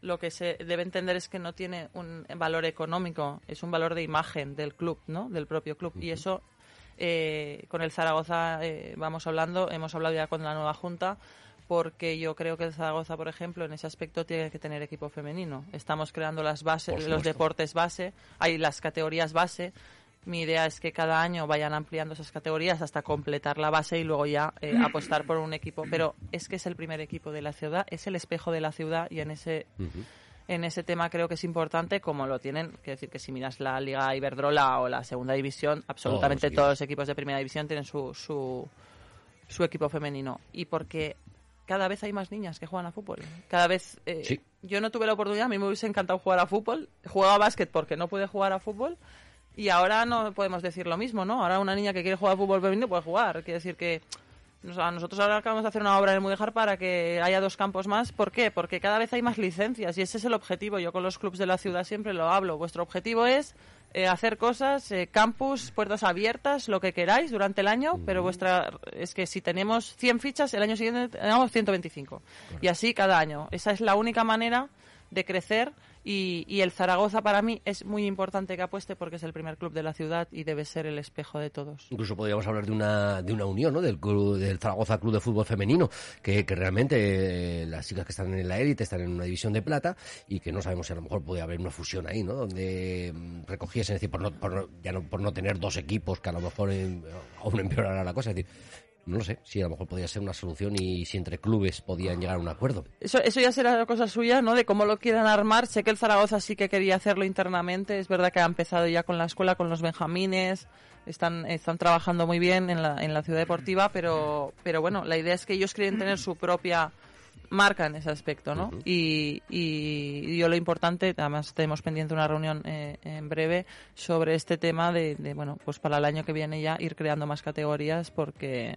Speaker 8: lo que se debe entender es que no tiene un valor económico, es un valor de imagen del club, ¿no? Del propio club. Y eso, eh, con el Zaragoza eh, vamos hablando, hemos hablado ya con la nueva junta, porque yo creo que el Zaragoza, por ejemplo, en ese aspecto tiene que tener equipo femenino. Estamos creando las bases, los deportes base, hay las categorías base. Mi idea es que cada año vayan ampliando esas categorías hasta completar la base y luego ya eh, apostar por un equipo. Pero es que es el primer equipo de la ciudad, es el espejo de la ciudad y en ese en ese tema creo que es importante, como lo tienen, quiero decir que si miras la Liga Iberdrola o la Segunda División, absolutamente todos los equipos de Primera División tienen su, su, su equipo femenino. Y porque cada vez hay más niñas que juegan a fútbol. Cada vez... eh,
Speaker 6: Sí.
Speaker 8: Yo no tuve la oportunidad, a mí me hubiese encantado jugar a fútbol. Jugaba a básquet porque no pude jugar a fútbol. Y ahora no podemos decir lo mismo, ¿no? Ahora una niña que quiere jugar a fútbol femenino puede jugar. Quiere decir que nosotros ahora acabamos de hacer una obra en el Mudejar para que haya dos campos más. ¿Por qué? Porque cada vez hay más licencias y ese es el objetivo. Yo con los clubes de la ciudad siempre lo hablo. Vuestro objetivo es eh, hacer cosas, eh, campus, puertas abiertas, lo que queráis durante el año, pero vuestra es que si tenemos 100 fichas, el año siguiente tenemos 125. Y así cada año. Esa es la única manera de crecer y, y el Zaragoza para mí es muy importante que apueste porque es el primer club de la ciudad y debe ser el espejo de todos.
Speaker 6: Incluso podríamos hablar de una, de una unión, ¿no? Del, club, del Zaragoza Club de Fútbol Femenino, que, que realmente eh, las chicas que están en la élite están en una división de plata y que no sabemos si a lo mejor puede haber una fusión ahí, ¿no? Donde mm, recogiesen, es decir, por no, por no- ya no, por no tener dos equipos que a lo mejor eh, aún empeorará la cosa, es decir, no lo sé, si a lo mejor podría ser una solución y si entre clubes podían llegar a un acuerdo.
Speaker 8: Eso, eso ya será cosa suya, ¿no? De cómo lo quieran armar. Sé que el Zaragoza sí que quería hacerlo internamente. Es verdad que ha empezado ya con la escuela, con los benjamines. Están, están trabajando muy bien en la, en la ciudad deportiva, pero, pero bueno, la idea es que ellos quieren tener su propia marca en ese aspecto, ¿no? y, y yo lo importante, además tenemos pendiente una reunión eh, en breve sobre este tema de, de, bueno, pues para el año que viene ya ir creando más categorías porque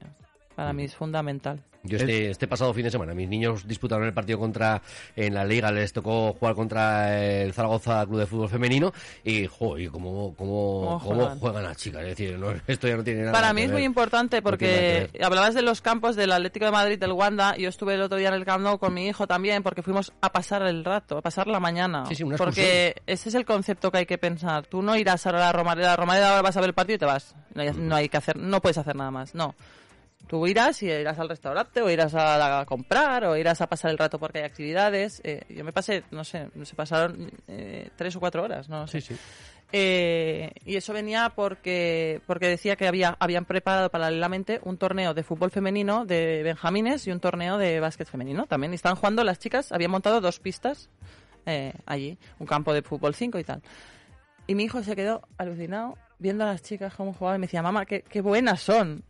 Speaker 8: para mí es fundamental.
Speaker 6: Yo este, este pasado fin de semana, mis niños disputaron el partido contra, en la liga les tocó jugar contra el Zaragoza Club de Fútbol Femenino y, joder, cómo, cómo,
Speaker 8: ¿Cómo
Speaker 6: cómo
Speaker 8: juegan?
Speaker 6: juegan las chicas. Es decir, no, esto ya no tiene nada
Speaker 8: Para
Speaker 6: que
Speaker 8: mí es
Speaker 6: ver.
Speaker 8: muy importante porque hablabas de los campos del Atlético de Madrid, del Wanda. Yo estuve el otro día en el Camp Nou con mi hijo también porque fuimos a pasar el rato, a pasar la mañana.
Speaker 6: Sí, sí, una
Speaker 8: porque ese es el concepto que hay que pensar. Tú no irás ahora a la Romareda, la Romareda ahora vas a ver el partido y te vas. No hay, no hay que hacer, no puedes hacer nada más. No. Tú irás y irás al restaurante o irás a, a comprar o irás a pasar el rato porque hay actividades. Eh, yo me pasé, no sé, se pasaron eh, tres o cuatro horas, no sé. Eh, y eso venía porque porque decía que había habían preparado paralelamente un torneo de fútbol femenino de Benjamines y un torneo de básquet femenino también. Y estaban jugando las chicas, habían montado dos pistas eh, allí, un campo de fútbol 5 y tal. Y mi hijo se quedó alucinado viendo a las chicas cómo jugaban y me decía, mamá, qué, qué buenas son.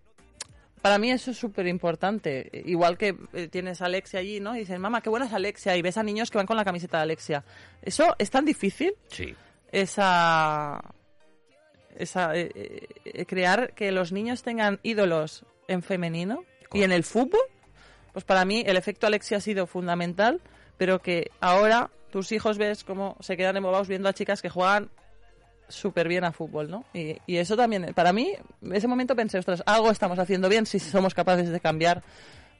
Speaker 8: Para mí eso es súper importante. Igual que eh, tienes a Alexia allí, ¿no? Y dicen, mamá, qué buena es Alexia. Y ves a niños que van con la camiseta de Alexia. Eso es tan difícil
Speaker 6: Sí.
Speaker 8: esa, esa eh, eh, crear que los niños tengan ídolos en femenino y en el fútbol, pues para mí el efecto Alexia ha sido fundamental, pero que ahora tus hijos ves cómo se quedan embobados viendo a chicas que juegan súper bien a fútbol, ¿no? Y, y eso también, para mí, ese momento pensé, ostras, algo estamos haciendo bien si somos capaces de cambiar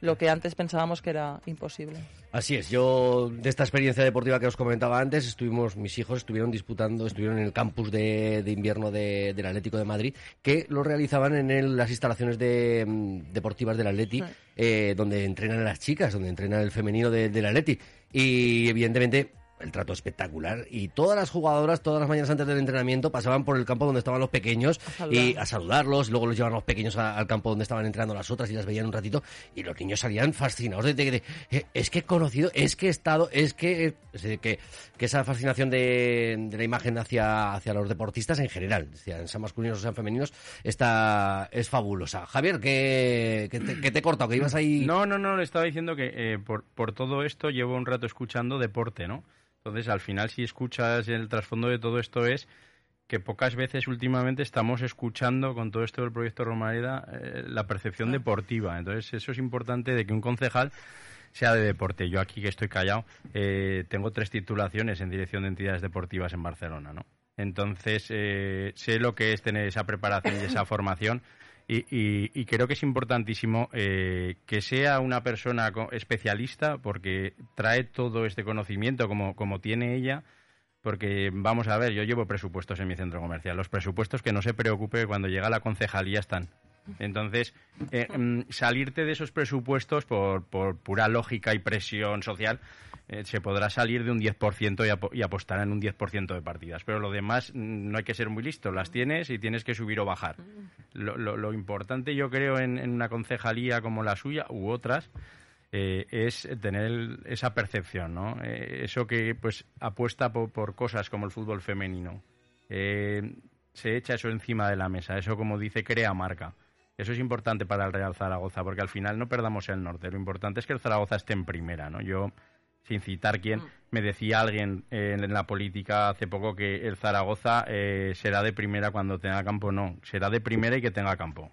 Speaker 8: lo que antes pensábamos que era imposible.
Speaker 6: Así es, yo de esta experiencia deportiva que os comentaba antes, estuvimos, mis hijos estuvieron disputando, estuvieron en el campus de, de invierno de- del Atlético de Madrid, que lo realizaban en el- las instalaciones de, mm, deportivas del Atleti,
Speaker 8: Sí.
Speaker 6: eh, donde entrenan a las chicas, donde entrena el femenino de- del Atleti. Y evidentemente el trato espectacular. Y todas las jugadoras todas las mañanas antes del entrenamiento pasaban por el campo donde estaban los pequeños y a saludarlos, luego los llevaban los pequeños a- al campo donde estaban entrenando las otras y las veían un ratito. Y los niños salían fascinados de, de- de- eh, es que he conocido, es que he estado, es que es decir, que, que esa fascinación de, de la imagen hacia, hacia los deportistas en general, sean, sean masculinos o sean femeninos, está, es fabulosa. Javier, que, que, te, que te he cortado, que ibas ahí...
Speaker 7: No, no, no, le estaba diciendo que eh, por, por todo esto llevo un rato escuchando deporte, ¿no? Entonces, al final, si escuchas el trasfondo de todo esto es que pocas veces últimamente estamos escuchando con todo esto del proyecto Romareda eh, la percepción deportiva. Entonces, eso es importante de que un concejal sea de deporte. Yo aquí que estoy callado, eh, tengo tres titulaciones en dirección de entidades deportivas en Barcelona, ¿no? Entonces, eh, sé lo que es tener esa preparación y esa formación y, y- creo que es importantísimo eh, que sea una persona especialista porque trae todo este conocimiento como, como tiene ella. Porque vamos a ver, yo llevo presupuestos en mi centro comercial. Los presupuestos que no se preocupe cuando llega la concejalía están. Entonces, eh, mm, salirte de esos presupuestos por, por pura lógica y presión social, eh, se podrá salir de un 10% y, apo- y apostar en un 10% de partidas. Pero lo demás mm, no hay que ser muy listo. Las tienes y tienes que subir o bajar. Lo, lo- lo importante, yo creo, en, una concejalía como la suya u otras, eh, es tener esa percepción, ¿no? Eso que pues apuesta po- por, cosas como el fútbol femenino. Se echa eso encima de la mesa, eso como dice, crea marca. Eso es importante para el Real Zaragoza, porque al final no perdamos el norte. Lo importante es que el Zaragoza esté en primera, ¿no? Yo, sin citar quién, me decía alguien eh, en la política hace poco que el Zaragoza eh, será de primera cuando tenga campo. No, será de primera y que tenga campo.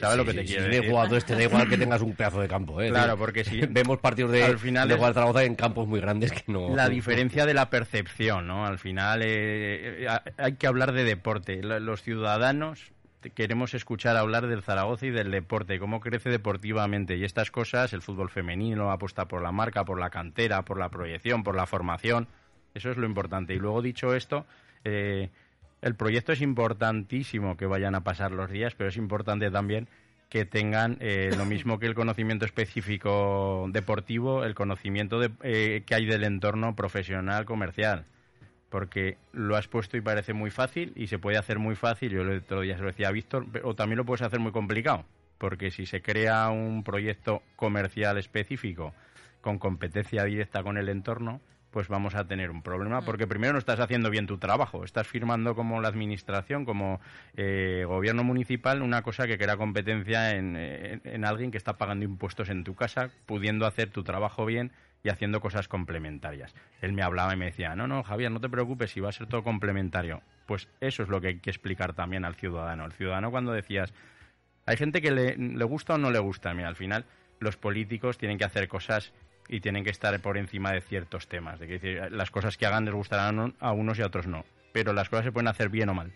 Speaker 7: ¿Sabes lo que
Speaker 6: Sí,
Speaker 7: te
Speaker 6: sí,
Speaker 7: quiero decir?
Speaker 6: jugador este da igual que tengas un pedazo de campo, ¿eh?
Speaker 7: Claro, porque si-
Speaker 6: Vemos partidos de,
Speaker 7: al final
Speaker 6: de
Speaker 7: es-
Speaker 6: Zaragoza en campos muy grandes que no...
Speaker 7: La diferencia de la percepción, ¿no? Al final eh, eh, hay que hablar de deporte. Lo- Los ciudadanos queremos escuchar hablar del Zaragoza y del deporte, cómo crece deportivamente. Y estas cosas, el fútbol femenino apuesta por la marca, por la cantera, por la proyección, por la formación. Eso es lo importante. Y luego, dicho esto, eh, el proyecto es importantísimo que vayan a pasar los días, pero es importante también que tengan eh, lo mismo que el conocimiento específico deportivo, el conocimiento de- eh, que hay del entorno profesional comercial. Porque lo has puesto y parece muy fácil y se puede hacer muy fácil, yo el otro día se lo decía a Víctor, o también lo puedes hacer muy complicado. Porque si se crea un proyecto comercial específico con competencia directa con el entorno, pues vamos a tener un problema,
Speaker 8: Mm.
Speaker 7: porque primero no estás haciendo bien tu trabajo, estás firmando como la administración, como eh, gobierno municipal, una cosa que crea competencia en, en- en alguien que está pagando impuestos en tu casa, pudiendo hacer tu trabajo bien y haciendo cosas complementarias. Él me hablaba y me decía, no, no, Javier, no te preocupes, si va a ser todo complementario. Pues eso es lo que hay que explicar también al ciudadano. El ciudadano cuando decías, hay gente que le, gusta o no le gusta. Mira, al final los políticos tienen que hacer cosas y tienen que estar por encima de ciertos temas. De que decir, las cosas que hagan les gustarán a unos y a otros no. Pero las cosas se pueden hacer bien o mal.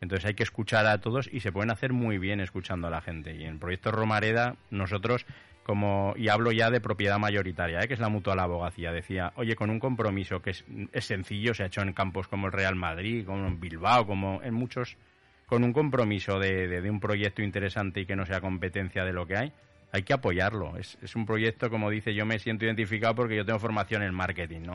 Speaker 7: Entonces hay que escuchar a todos y se pueden hacer muy bien escuchando a la gente. Y en el proyecto Romareda, nosotros, como, y hablo ya de propiedad mayoritaria, ¿eh? que es la mutua la abogacía, decía, oye, con un compromiso que es, es sencillo, se ha hecho en campos como el Real Madrid, como en Bilbao, como en muchos, con un compromiso de, de- de un proyecto interesante y que no sea competencia de lo que hay, hay que apoyarlo. Es, es un proyecto, como dice, yo me siento identificado porque yo tengo formación en marketing, ¿no?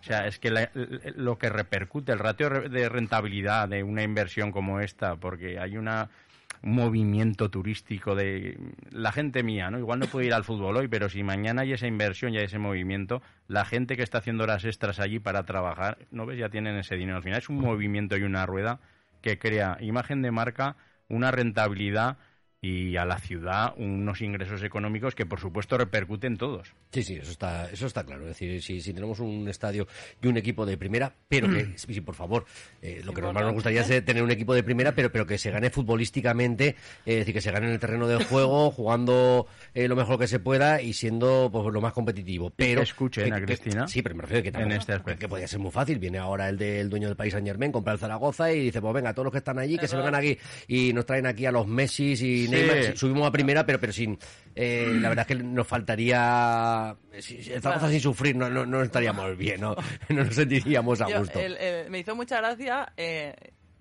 Speaker 7: O sea, es que la- lo que repercute, el ratio de rentabilidad de una inversión como esta, porque hay una un movimiento turístico de la gente mía, ¿no? Igual no puede ir al fútbol hoy, pero si mañana hay esa inversión y hay ese movimiento, la gente que está haciendo horas extras allí para trabajar, ¿no ves? Ya tienen ese dinero. Al final es un movimiento y una rueda que crea imagen de marca, una rentabilidad y a la ciudad unos ingresos económicos que por supuesto repercuten todos.
Speaker 6: Sí, sí, eso está, eso está claro. Es decir, si, si tenemos un estadio y un equipo de primera, pero que, sí, sí, por favor, eh, lo que normal nos gustaría es tener un equipo de primera, pero, pero que se gane futbolísticamente, eh, es decir, que se gane en el terreno del juego, jugando eh, lo mejor que se pueda y siendo pues, lo más competitivo. Pero
Speaker 7: que escuchen a Cristina
Speaker 6: sí, pero me refiero que
Speaker 7: en este aspecto.
Speaker 6: que podría ser muy fácil. Viene ahora el del dueño del país Saint Germain, compra el Zaragoza y dice, pues venga, todos los que están allí, que se vengan aquí y nos traen aquí a los Messi y
Speaker 7: Sí.
Speaker 6: Neymar. Subimos a primera, pero, pero sin. eh, la verdad es que nos faltaría. Si, si el Zaragoza sin sufrir, no, no, no estaríamos bien, ¿no? No nos sentiríamos a
Speaker 8: Yo,
Speaker 6: gusto.
Speaker 8: el- el- me hizo mucha gracia, eh,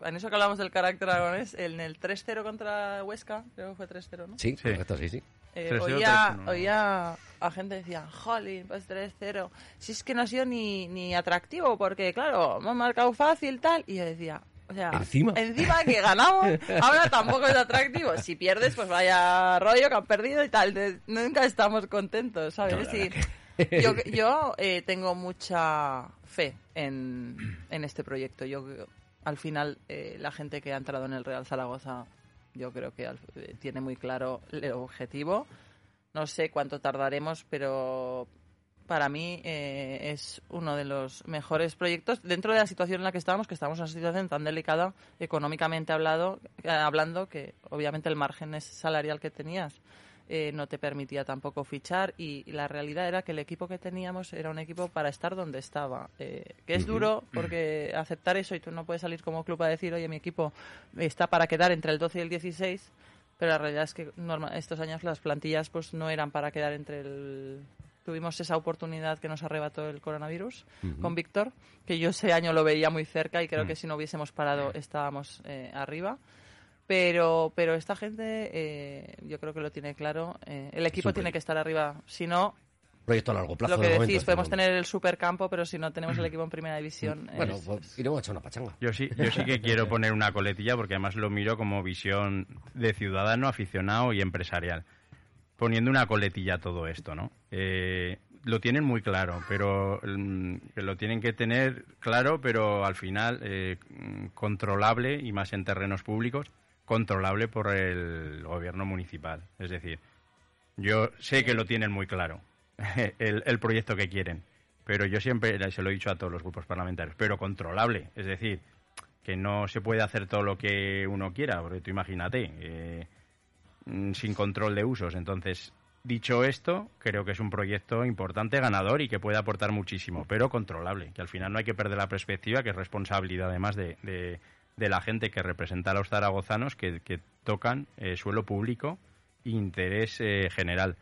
Speaker 8: en eso que hablamos del carácter aragonés, en el 3-0 contra Huesca, creo que fue 3-0, ¿no?
Speaker 6: Sí, correcto, sí, sí.
Speaker 8: Eh,
Speaker 7: 3-0,
Speaker 8: oía,
Speaker 7: 3-1.
Speaker 8: oía a gente que decía, jolín, pues 3-0. Si es que no ha sido ni, ni atractivo, porque claro, hemos marcado fácil, tal. Y yo decía, o sea,
Speaker 6: Encima.
Speaker 8: encima que ganamos, ahora tampoco es atractivo. Si pierdes, pues vaya rollo que han perdido y tal. De- nunca estamos contentos, ¿sabes?
Speaker 6: No,
Speaker 8: Y yo yo eh, tengo mucha fe en, en este proyecto. Yo al final eh, la gente que ha entrado en el Real Zaragoza yo creo que al- eh, tiene muy claro el objetivo. No sé cuánto tardaremos, pero para mí eh, es uno de los mejores proyectos dentro de la situación en la que estamos, que estamos en una situación tan delicada económicamente hablado, eh, hablando que obviamente el margen es salarial que tenías eh, no te permitía tampoco fichar y, y la realidad era que el equipo que teníamos era un equipo para estar donde estaba. Eh, que es duro porque aceptar eso y tú no puedes salir como club a decir, oye, mi equipo está para quedar entre el 12 y el 16, pero la realidad es que norma- estos años las plantillas pues no eran para quedar entre el... Tuvimos esa oportunidad que nos arrebató el coronavirus con Víctor, que yo ese año lo veía muy cerca y creo que si no hubiésemos parado estábamos eh, arriba. Pero, pero esta gente, eh, yo creo que lo tiene claro. eh, el equipo tiene que estar arriba. Si no,
Speaker 6: Proyecto a largo plazo.
Speaker 8: lo que
Speaker 6: de
Speaker 8: decís,
Speaker 6: momento,
Speaker 8: podemos tener el supercampo, pero si no tenemos el equipo en primera división.
Speaker 6: Bueno,
Speaker 8: es-
Speaker 6: pues iremos a echar una pachanga.
Speaker 7: Yo sí, yo sí que quiero poner una coletilla porque además lo miro como visión de ciudadano, aficionado y empresarial. Poniendo una coletilla a todo esto, ¿no? Eh, lo tienen muy claro, pero mm, lo tienen que tener claro, pero al final eh, controlable y más en terrenos públicos, controlable por el gobierno municipal. Es decir, yo sé que lo tienen muy claro, el, el proyecto que quieren, pero yo siempre se lo he dicho a todos los grupos parlamentarios, pero controlable, es decir, que no se puede hacer todo lo que uno quiera, porque tú imagínate, eh, mm, sin control de usos. Entonces, dicho esto, creo que es un proyecto importante, ganador y que puede aportar muchísimo, pero controlable, que al final no hay que perder la perspectiva, que es responsabilidad además de, de- la gente que representa a los zaragozanos que, tocan eh, suelo público e interés eh, general.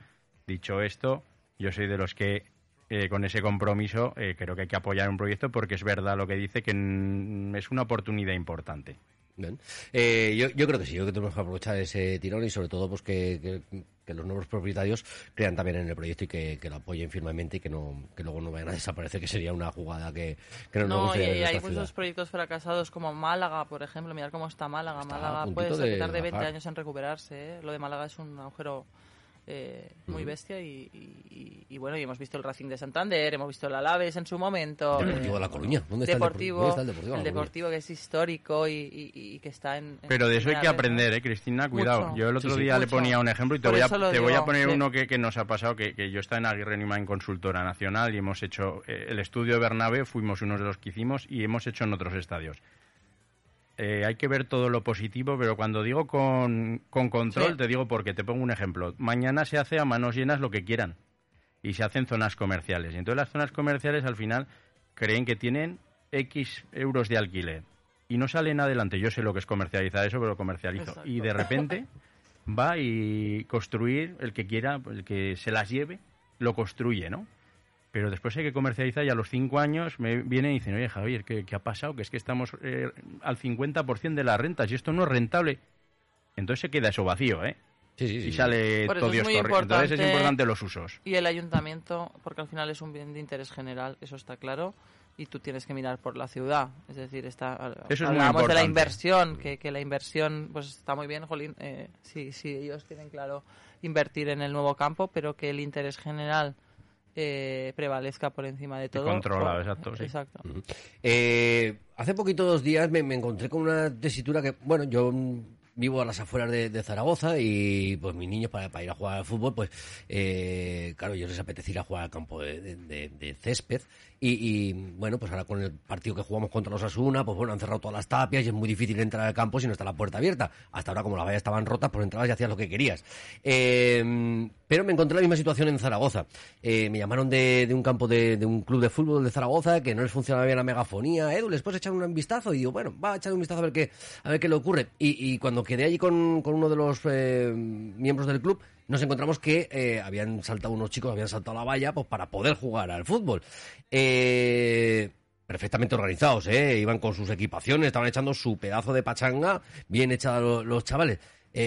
Speaker 7: Dicho esto, yo soy de los que eh, con ese compromiso eh, creo que hay que apoyar un proyecto porque es verdad lo que dice que es una oportunidad importante.
Speaker 6: Bien. Eh, yo, yo creo que sí, yo creo que tenemos que aprovechar ese tirón y sobre todo pues que, que- que los nuevos propietarios crean también en el proyecto y que, que lo apoyen firmemente y que no que luego no vayan a desaparecer, que sería una jugada que, que no, nos
Speaker 8: No, y
Speaker 6: en
Speaker 8: hay muchos proyectos fracasados como Málaga, por ejemplo. Mirad cómo está Málaga.
Speaker 6: Está
Speaker 8: Málaga puede
Speaker 6: de
Speaker 8: tardar de 20
Speaker 6: bajar.
Speaker 8: años en recuperarse. ¿eh? Lo de Málaga es un agujero eh, muy bestia y, y- y y bueno, y hemos visto el Racing de Santander, hemos visto el Alaves en su momento.
Speaker 6: Deportivo de La Coruña. ¿Dónde está el
Speaker 8: Deportivo,
Speaker 6: Deportivo? ¿Dónde está el Deportivo
Speaker 8: que es histórico y, y- y que está en... en
Speaker 7: Pero de eso hay que aprender, ¿eh, Cristina? Cuidado.
Speaker 8: Mucho.
Speaker 7: Yo el otro
Speaker 6: Sí, sí,
Speaker 7: día le ponía un ejemplo y te
Speaker 8: Por
Speaker 7: voy a, te voy a poner
Speaker 8: sí.
Speaker 7: uno que, que nos ha pasado, que, que yo estaba en Aguirre Nima en consultora nacional y hemos hecho eh, el estudio de Bernabé, fuimos unos de los que hicimos y hemos hecho en otros estadios. Eh, hay que ver todo lo positivo, pero cuando digo con, con control,
Speaker 8: Sí.
Speaker 7: te digo porque te pongo un ejemplo. Mañana se hace a manos llenas lo que quieran y se hacen zonas comerciales. Y entonces las zonas comerciales al final creen que tienen X euros de alquiler y no salen adelante. Yo sé lo que es comercializar eso, pero lo comercializo.
Speaker 8: Exacto.
Speaker 7: Y de repente va y construir, el que quiera, el que se las lleve, lo construye, ¿no? Pero después hay que comercializar y a los cinco años me vienen y dicen, oye Javier, ¿qué, qué ha pasado? Que es que estamos eh, al 50% de las rentas y esto no es rentable. Entonces se queda eso vacío, ¿eh?
Speaker 6: Sí, sí, sí.
Speaker 7: Y sale
Speaker 8: Por eso
Speaker 7: todo Dios. Entonces es
Speaker 8: importante-
Speaker 7: los usos.
Speaker 8: Y el ayuntamiento, porque al final es un bien de interés general, eso está claro, y tú tienes que mirar por la ciudad. Es decir, está,
Speaker 7: Eso es muy
Speaker 8: hablábamos de la inversión, que, que la inversión pues está muy bien, Jolín, eh, sí, sí, ellos tienen claro invertir en el nuevo campo, pero que el interés general eh, prevalezca por encima de todo.
Speaker 7: controlado,
Speaker 8: Por-
Speaker 7: exacto, sí.
Speaker 8: Exacto.
Speaker 6: Eh, hace poquito dos días me, me encontré con una tesitura que, bueno, yo mm, vivo a las afueras de, Zaragoza y pues mis niños para, ir a jugar al fútbol, pues eh, claro, ellos les apetece ir a jugar al campo de, césped y, bueno, pues ahora con el partido que jugamos contra los Asuna, pues bueno, han cerrado todas las tapias y es muy difícil entrar al campo si no está la puerta abierta. Hasta ahora como las vallas estaban rotas, pues entrabas y hacías lo que querías. Eh, pero me encontré la misma situación en Zaragoza. Eh, me llamaron de, un campo de, un club de fútbol de Zaragoza que no les funcionaba bien la megafonía. Edu, ¿les puedes echar un vistazo? Y digo, bueno, va a echar un vistazo a ver qué, a ver qué le ocurre. Y cuando quedé allí con, con uno de los eh, miembros del club, nos encontramos que eh, habían saltado unos chicos, habían saltado la valla pues para poder jugar al fútbol. Eh, perfectamente organizados. Iban con sus equipaciones, estaban echando su pedazo de pachanga, bien lo- los, chavales.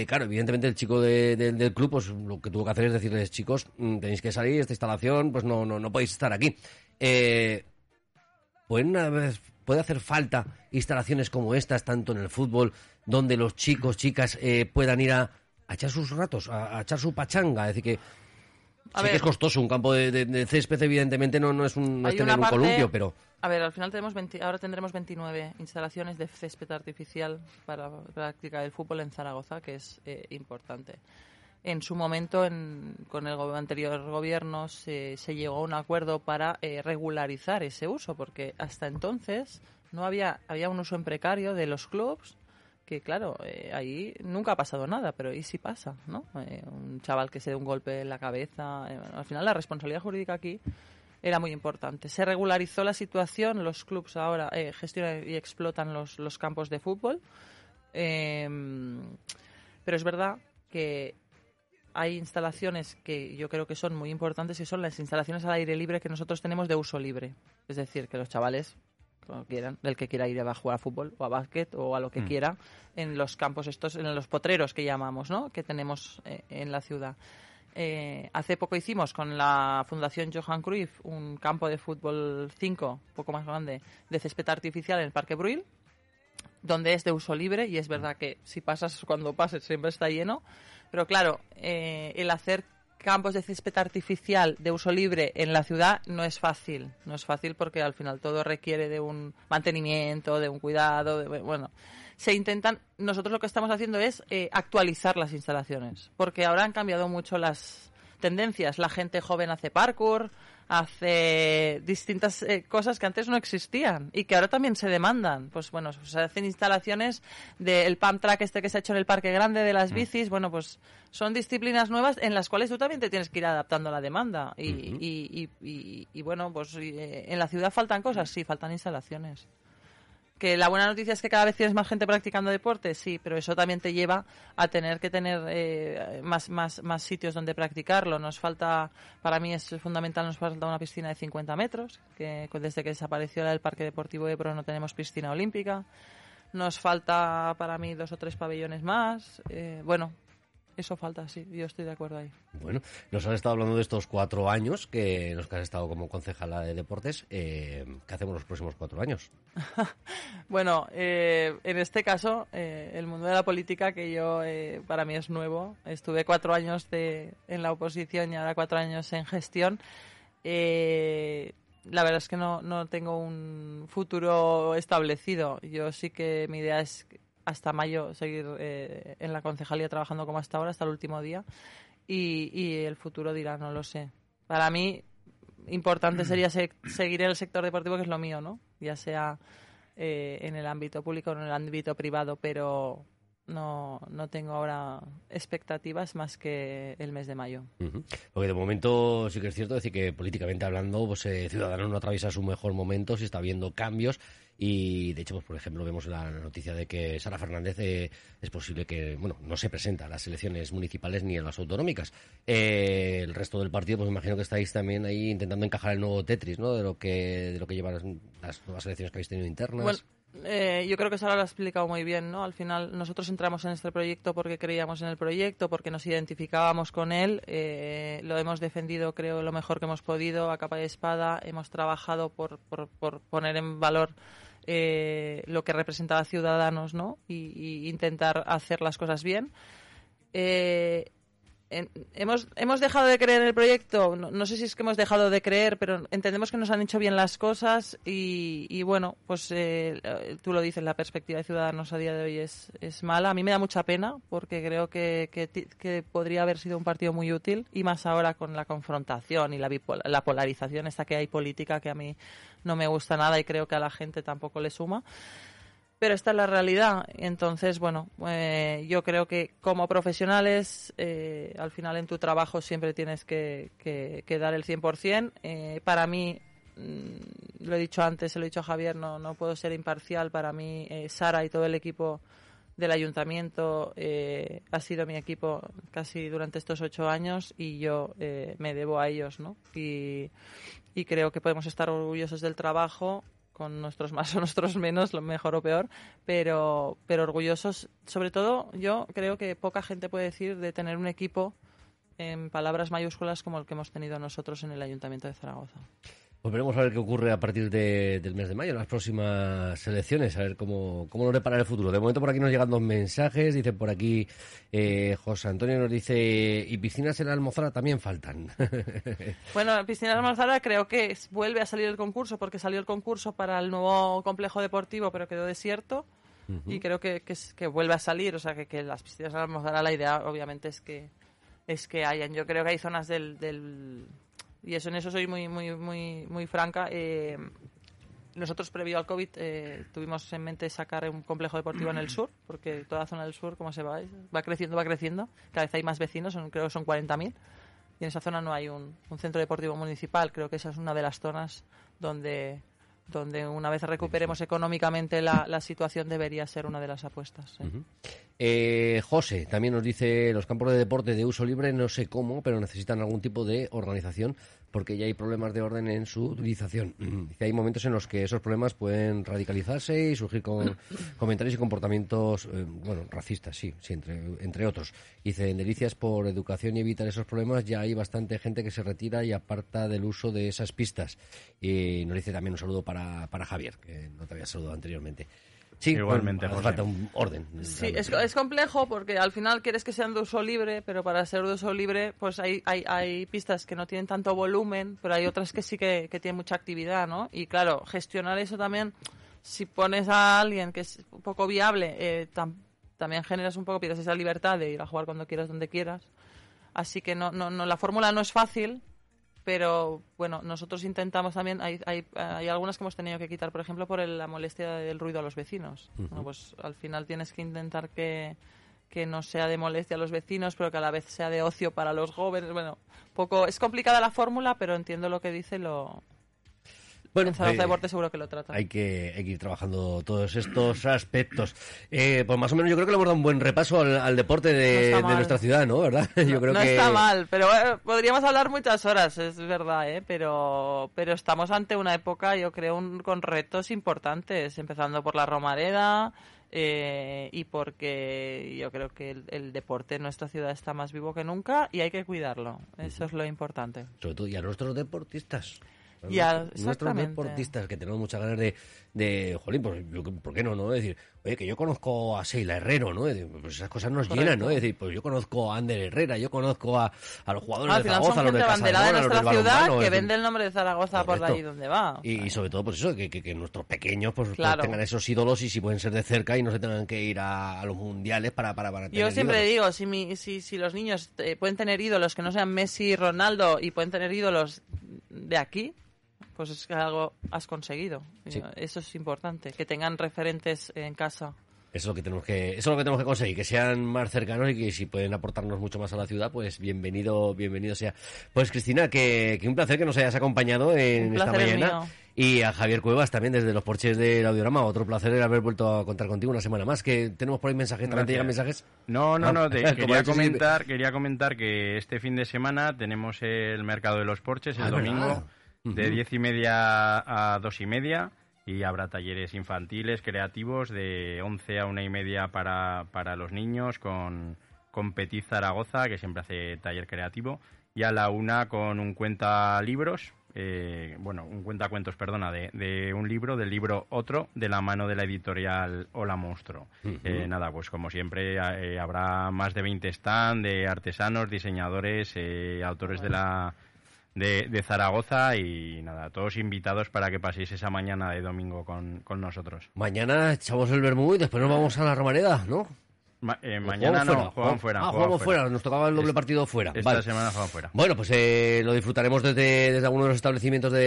Speaker 6: Claro, evidentemente el chico de- de- del club, pues lo que tuvo que hacer es decirles, chicos, mm, tenéis que salir, esta instalación, pues no, no, no podéis estar aquí. Eh, ¿pueden vez- ¿Puede hacer falta instalaciones como estas, tanto en el fútbol, donde los chicos, chicas eh, puedan ir a, a echar sus ratos, a, a echar su pachanga? Es decir, que
Speaker 8: A
Speaker 6: sí
Speaker 8: ver.
Speaker 6: que es costoso, un campo de, de- de césped evidentemente no, no es, un, no es tener un
Speaker 8: parte-
Speaker 6: columpio, pero...
Speaker 8: A ver, al final tenemos 20 ahora tendremos 29 instalaciones de césped artificial para práctica del fútbol en Zaragoza, que es eh, importante. En su momento, en- con el anterior gobierno, se, se llegó a un acuerdo para eh, regularizar ese uso, porque hasta entonces no había, había un uso en precario de los clubs que claro, eh, ahí nunca ha pasado nada, pero ahí sí pasa, ¿no? Eh, un chaval que se dé un golpe en la cabeza, eh, al final la responsabilidad jurídica aquí era muy importante. Se regularizó la situación, los clubs ahora gestionan y explotan los, los campos de fútbol, eh, pero es verdad que hay instalaciones que yo creo que son muy importantes y son las instalaciones al aire libre que nosotros tenemos de uso libre. Es decir, que los chavales, como quieran, el que quiera ir a jugar a fútbol o a básquet o a lo que
Speaker 7: Mm.
Speaker 8: quiera, en los campos estos, en los potreros que llamamos, ¿no? Que tenemos eh, en la ciudad. Eh, hace poco hicimos con la Fundación Johan Cruyff un campo de fútbol 5, poco más grande, de césped artificial en el Parque Bruil, donde es de uso libre y es verdad que si pasas cuando pases siempre está lleno, pero claro, eh, el hacer campos de césped artificial de uso libre en la ciudad no es fácil, no es fácil porque al final todo requiere de un mantenimiento, de un cuidado, de, bueno, se intentan, nosotros lo que estamos haciendo es eh, actualizar las instalaciones, porque ahora han cambiado mucho las tendencias, la gente joven hace parkour, hace distintas eh, cosas que antes no existían y que ahora también se demandan. Pues bueno, se hacen instalaciones del pump track este que se ha hecho en el Parque Grande de las bicis. Bueno, pues son disciplinas nuevas en las cuales tú también te tienes que ir adaptando a la demanda. Y, y, y, y- y, bueno, pues eh, en la ciudad faltan cosas, sí, faltan instalaciones. Que la buena noticia es que cada vez tienes más gente practicando deporte, sí, pero eso también te lleva a tener que tener eh, más, más, más sitios donde practicarlo. Nos falta, para mí es fundamental, nos falta una piscina de 50 metros, que desde que desapareció del Parque Deportivo Ebro no tenemos piscina olímpica. Nos falta para mí dos o tres pabellones más. Eh, bueno, eso falta, sí, yo estoy de acuerdo ahí.
Speaker 6: Bueno, nos has estado hablando de estos cuatro años que que has estado como concejala de deportes. Eh, ¿Qué hacemos los próximos cuatro años?
Speaker 8: Bueno, eh, en este caso, eh, el mundo de la política, que yo eh, para mí es nuevo, estuve cuatro años de, en la oposición y ahora cuatro años en gestión. Eh, la verdad es que no, no tengo un futuro establecido. Yo sí que mi idea es hasta mayo seguir eh, en la concejalía trabajando como hasta ahora, hasta el último día. Y, y el futuro dirá, no lo sé. Para mí, importante sería se- seguir en el sector deportivo, que es lo mío, ¿no? Ya sea eh, en el ámbito público o en el ámbito privado, pero no, no tengo ahora expectativas más que el mes de mayo.
Speaker 6: Porque de momento sí que es cierto decir que políticamente hablando, pues eh, Ciudadanos no atraviesa su mejor momento, si está habiendo cambios y de hecho, pues por ejemplo, vemos la noticia de que Sara Fernández eh, es posible que, bueno, no se presenta a las elecciones municipales ni a las autonómicas. Eh, el resto del partido, pues me imagino que estáis también ahí intentando encajar el nuevo Tetris, ¿no? De lo que de lo que llevan las, las nuevas elecciones que habéis tenido internas.
Speaker 8: Bueno, eh, yo creo que Sara lo ha explicado muy bien, ¿no? Al final nosotros entramos en este proyecto porque creíamos en el proyecto, porque nos identificábamos con él, eh, lo hemos defendido creo lo mejor que hemos podido a capa de espada, hemos trabajado por, por, por poner en valor eh, lo que representaba Ciudadanos, ¿no? Y, y intentar hacer las cosas bien. Eh, hemos, hemos dejado de creer en el proyecto. No, sé si es que hemos dejado de creer, pero entendemos que nos han hecho bien las cosas y, y bueno, pues eh, eh, tú lo dices, la perspectiva de Ciudadanos a día de hoy es, es mala. A mí me da mucha pena porque creo que, que, podría haber sido un partido muy útil y más ahora con la confrontación y la, bipol- la polarización esta que hay política que a mí no me gusta nada y creo que a la gente tampoco le suma pero esta es la realidad. Entonces, bueno, eh, yo creo que como profesionales, eh, al final en tu trabajo siempre tienes que, que- que dar el 100%. Eh, para mí, mm, lo he dicho antes, se lo he dicho a Javier, no, no puedo ser imparcial. Para mí, eh, Sara y todo el equipo del ayuntamiento eh, ha sido mi equipo casi durante estos ocho años y yo me debo a ellos, ¿no? Y, y creo que podemos estar orgullosos del trabajo con nuestros más o nuestros menos, lo mejor o peor, pero, pero orgullosos. Sobre todo, yo creo que poca gente puede decir de tener un equipo en palabras mayúsculas como el que hemos tenido nosotros en el Ayuntamiento de Zaragoza.
Speaker 6: Pues veremos a ver qué ocurre a partir de- del mes de mayo, en las próximas elecciones, a ver cómo, cómo nos depara el futuro. De momento por aquí nos llegan dos mensajes, dice por aquí eh, José Antonio nos dice, y piscinas en la Almozara también faltan.
Speaker 8: Bueno, Piscina de Almanzara creo que vuelve a salir el concurso porque salió el concurso para el nuevo complejo deportivo pero quedó desierto y creo que, que, que vuelve a salir, o sea que, que las piscinas de Almanzara la idea obviamente es que es que hayan. Yo creo que hay zonas del, del y eso en eso soy muy muy muy muy franca. eh, nosotros previo al COVID eh, tuvimos en mente sacar un complejo deportivo en el sur, porque toda la zona del sur, como se va, va creciendo, va creciendo. Cada vez hay más vecinos, son- creo que son 40.000 y en esa zona no hay un, un centro deportivo municipal. Creo que esa es una de las zonas donde, donde una vez recuperemos económicamente la, la situación debería ser una de las apuestas. sí.
Speaker 6: Eh, José también nos dice, los campos de deporte de uso libre no sé cómo, pero necesitan algún tipo de organización porque ya hay problemas de orden en su utilización. Dice, hay momentos en los que esos problemas pueden radicalizarse y surgir con comentarios y comportamientos, eh, bueno, racistas, sí, sí, entre, entre otros. Dice, en Delicias, por educación y evitar esos problemas, ya hay bastante gente que se retira y aparta del uso de esas pistas. Y nos dice también un saludo para, para Javier, que no te había saludado anteriormente. Sí,
Speaker 7: Igualmente,
Speaker 6: bueno, falta un orden.
Speaker 8: Sí, es, es complejo porque al final quieres que sean de uso libre, pero para ser de uso libre, pues hay, hay, hay pistas que no tienen tanto volumen, pero hay otras que sí que, que tienen mucha actividad, ¿no? Y claro, gestionar eso también, si pones a alguien que es un poco viable, eh, tam- también generas un poco, pierdes esa libertad de ir a jugar cuando quieras, donde quieras. Así que no, no, no la fórmula no es fácil, pero bueno, nosotros intentamos también, hay, hay, hay algunas que hemos tenido que quitar, por ejemplo, por el- la molestia del ruido a los vecinos. Bueno, pues al final tienes que intentar que, que no sea de molestia a los vecinos, pero que a la vez sea de ocio para los jóvenes. Bueno, poco es complicada la fórmula, pero entiendo lo que dice lo
Speaker 6: Bueno,
Speaker 8: en Zaragoza
Speaker 6: eh,
Speaker 8: Deporte seguro que lo trata.
Speaker 6: Hay que, hay que ir trabajando todos estos aspectos. Eh, pues más o menos yo creo que le hemos dado un buen repaso al, al deporte de, nuestra ciudad, ¿no? ¿Verdad? Yo
Speaker 8: no
Speaker 6: creo
Speaker 8: no
Speaker 6: que
Speaker 8: está mal, pero eh, podríamos hablar muchas horas, es verdad, ¿eh? pero, pero estamos ante una época, yo creo, un- con retos importantes, empezando por la Romareda, eh, y porque yo creo que el, el deporte en nuestra ciudad está más vivo que nunca y hay que cuidarlo. Eso es lo importante.
Speaker 6: Sobre todo, y a nuestros deportistas.
Speaker 8: Y a-
Speaker 6: nuestros deportistas que tenemos muchas ganas de, de jolín, pues, yo- ¿por qué no? no? Es decir, oye, que yo conozco a Seila Herrero, ¿no? Es decir, pues esas cosas nos
Speaker 8: Correcto.
Speaker 6: llenan, ¿no? Es decir, pues yo conozco a Ander Herrera, yo conozco a, a los jugadores
Speaker 8: Al
Speaker 6: de Zaragoza,
Speaker 8: son
Speaker 6: a los
Speaker 8: de
Speaker 6: a los
Speaker 8: nuestra ciudad que vende el nombre de Zaragoza por
Speaker 6: Correcto.
Speaker 8: allí donde va.
Speaker 6: Y, y sobre todo, pues eso, que, que, que nuestros pequeños pues, pues, tengan esos ídolos y si pueden ser de cerca y no se tengan que ir a, a los mundiales para, para, para
Speaker 8: Yo siempre
Speaker 6: ídolos.
Speaker 8: digo, si, mi- si, si los niños eh, pueden tener ídolos que no sean Messi y Ronaldo y pueden tener ídolos de aquí, pues es que algo has conseguido.
Speaker 6: Sí.
Speaker 8: Eso es importante, que tengan referentes en casa.
Speaker 6: Eso es lo que tenemos que, eso es lo que tenemos que conseguir, que sean más cercanos y que si pueden aportarnos mucho más a la ciudad, pues bienvenido, bienvenido sea. Pues Cristina, que, que un placer que nos hayas acompañado en
Speaker 8: Un
Speaker 6: esta mañana.
Speaker 8: mío.
Speaker 6: Y a Javier Cuevas también desde los porches del audiorama. Otro placer haber vuelto a contar contigo una semana más. Que tenemos por ahí mensajes, también te llegan mensajes.
Speaker 7: No, no, no, te-
Speaker 6: Ah,
Speaker 7: quería comentar, quería comentar que este fin de semana tenemos el mercado de los porches el
Speaker 6: Ah,
Speaker 7: domingo
Speaker 6: ¿verdad?
Speaker 7: De diez y media a dos y media y habrá talleres infantiles creativos de 11 a una y media para, para los niños con, con Petit Zaragoza, que siempre hace taller creativo, y a la una con un cuenta libros, eh, bueno, un cuentacuentos, perdona, de, de un libro, del libro Otro, de la mano de la editorial Hola Monstruo. Eh, nada, pues como siempre eh, habrá más de 20 stand de artesanos, diseñadores, eh, autores de la de, de Zaragoza y nada, todos invitados para que paséis esa mañana de domingo con, con nosotros.
Speaker 6: Mañana echamos el vermú y después nos vamos a la Romareda, ¿no?
Speaker 7: Ma- eh,
Speaker 6: ¿O
Speaker 7: mañana no, juegan fuera.
Speaker 6: Ah,
Speaker 7: juegan
Speaker 6: jugamos fuera. nos tocaba el doble
Speaker 7: Es-
Speaker 6: partido fuera.
Speaker 7: Esta
Speaker 6: Vale.
Speaker 7: semana juegan fuera.
Speaker 6: Bueno, pues eh, lo disfrutaremos desde, desde alguno de los establecimientos de,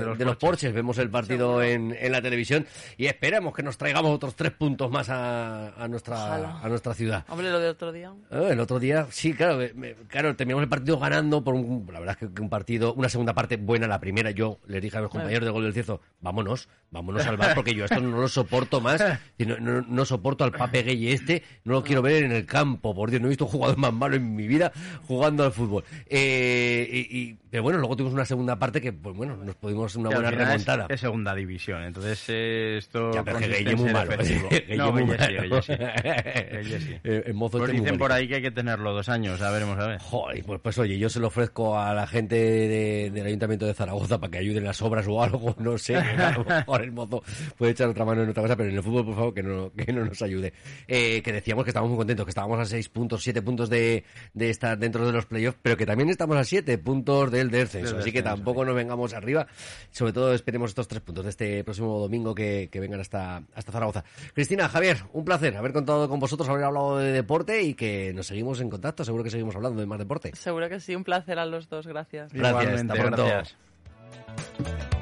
Speaker 7: De los
Speaker 6: de los
Speaker 7: Porches.
Speaker 6: Vemos el partido en, en la televisión y esperamos que nos traigamos otros tres puntos más a, a nuestra,
Speaker 8: Ojalá.
Speaker 6: a nuestra ciudad.
Speaker 8: Hombre, lo de otro día.
Speaker 6: Ah, el otro día, sí, claro, me- claro, terminamos el partido ganando por un, la verdad es que un partido, una segunda parte buena, la primera yo les dije a los compañeros de Gol del Cierzo, vámonos, vámonos al bar porque yo esto no lo soporto más, y no, no- no soporto al pape gay este, no lo quiero ver en el campo, por Dios, no he visto un jugador más malo en mi vida jugando al fútbol. Eh, y, y- pero bueno, luego tuvimos una segunda parte que, pues bueno, nos pudimos una buena
Speaker 7: es-
Speaker 6: remontada.
Speaker 7: Es, segunda división, entonces eh, esto
Speaker 6: Ya, pero es que
Speaker 7: en
Speaker 6: muy malo.
Speaker 7: No,
Speaker 6: muy
Speaker 7: sí,
Speaker 6: malo.
Speaker 7: Sí. Sí.
Speaker 6: Eh, el mozo
Speaker 7: Pues
Speaker 6: este muy
Speaker 7: dicen por ahí que hay que tenerlo dos años, a veremos a ver.
Speaker 6: Joder, pues, pues oye, yo se lo ofrezco a la gente de- del Ayuntamiento de Zaragoza para que ayuden en las obras o algo, no sé, a lo mejor el mozo puede echar otra mano en otra cosa, pero en el fútbol, por favor, que no, que no nos ayude. Eh, que decíamos que estábamos muy contentos, que estábamos a seis puntos, siete puntos de, de estar dentro de los playoffs, pero que también estamos a siete puntos del descenso,
Speaker 7: Del
Speaker 6: así que tampoco nos vengamos arriba, sobre todo esperemos estos tres puntos de este próximo domingo que, que vengan hasta, hasta Zaragoza. Cristina, Javier, un placer haber contado con vosotros, haber hablado de deporte y que nos seguimos en contacto, seguro que seguimos hablando de más deporte.
Speaker 8: Seguro que sí, un placer a los dos, gracias.
Speaker 6: Gracias,
Speaker 7: Igualmente,
Speaker 6: hasta pronto.
Speaker 7: gracias.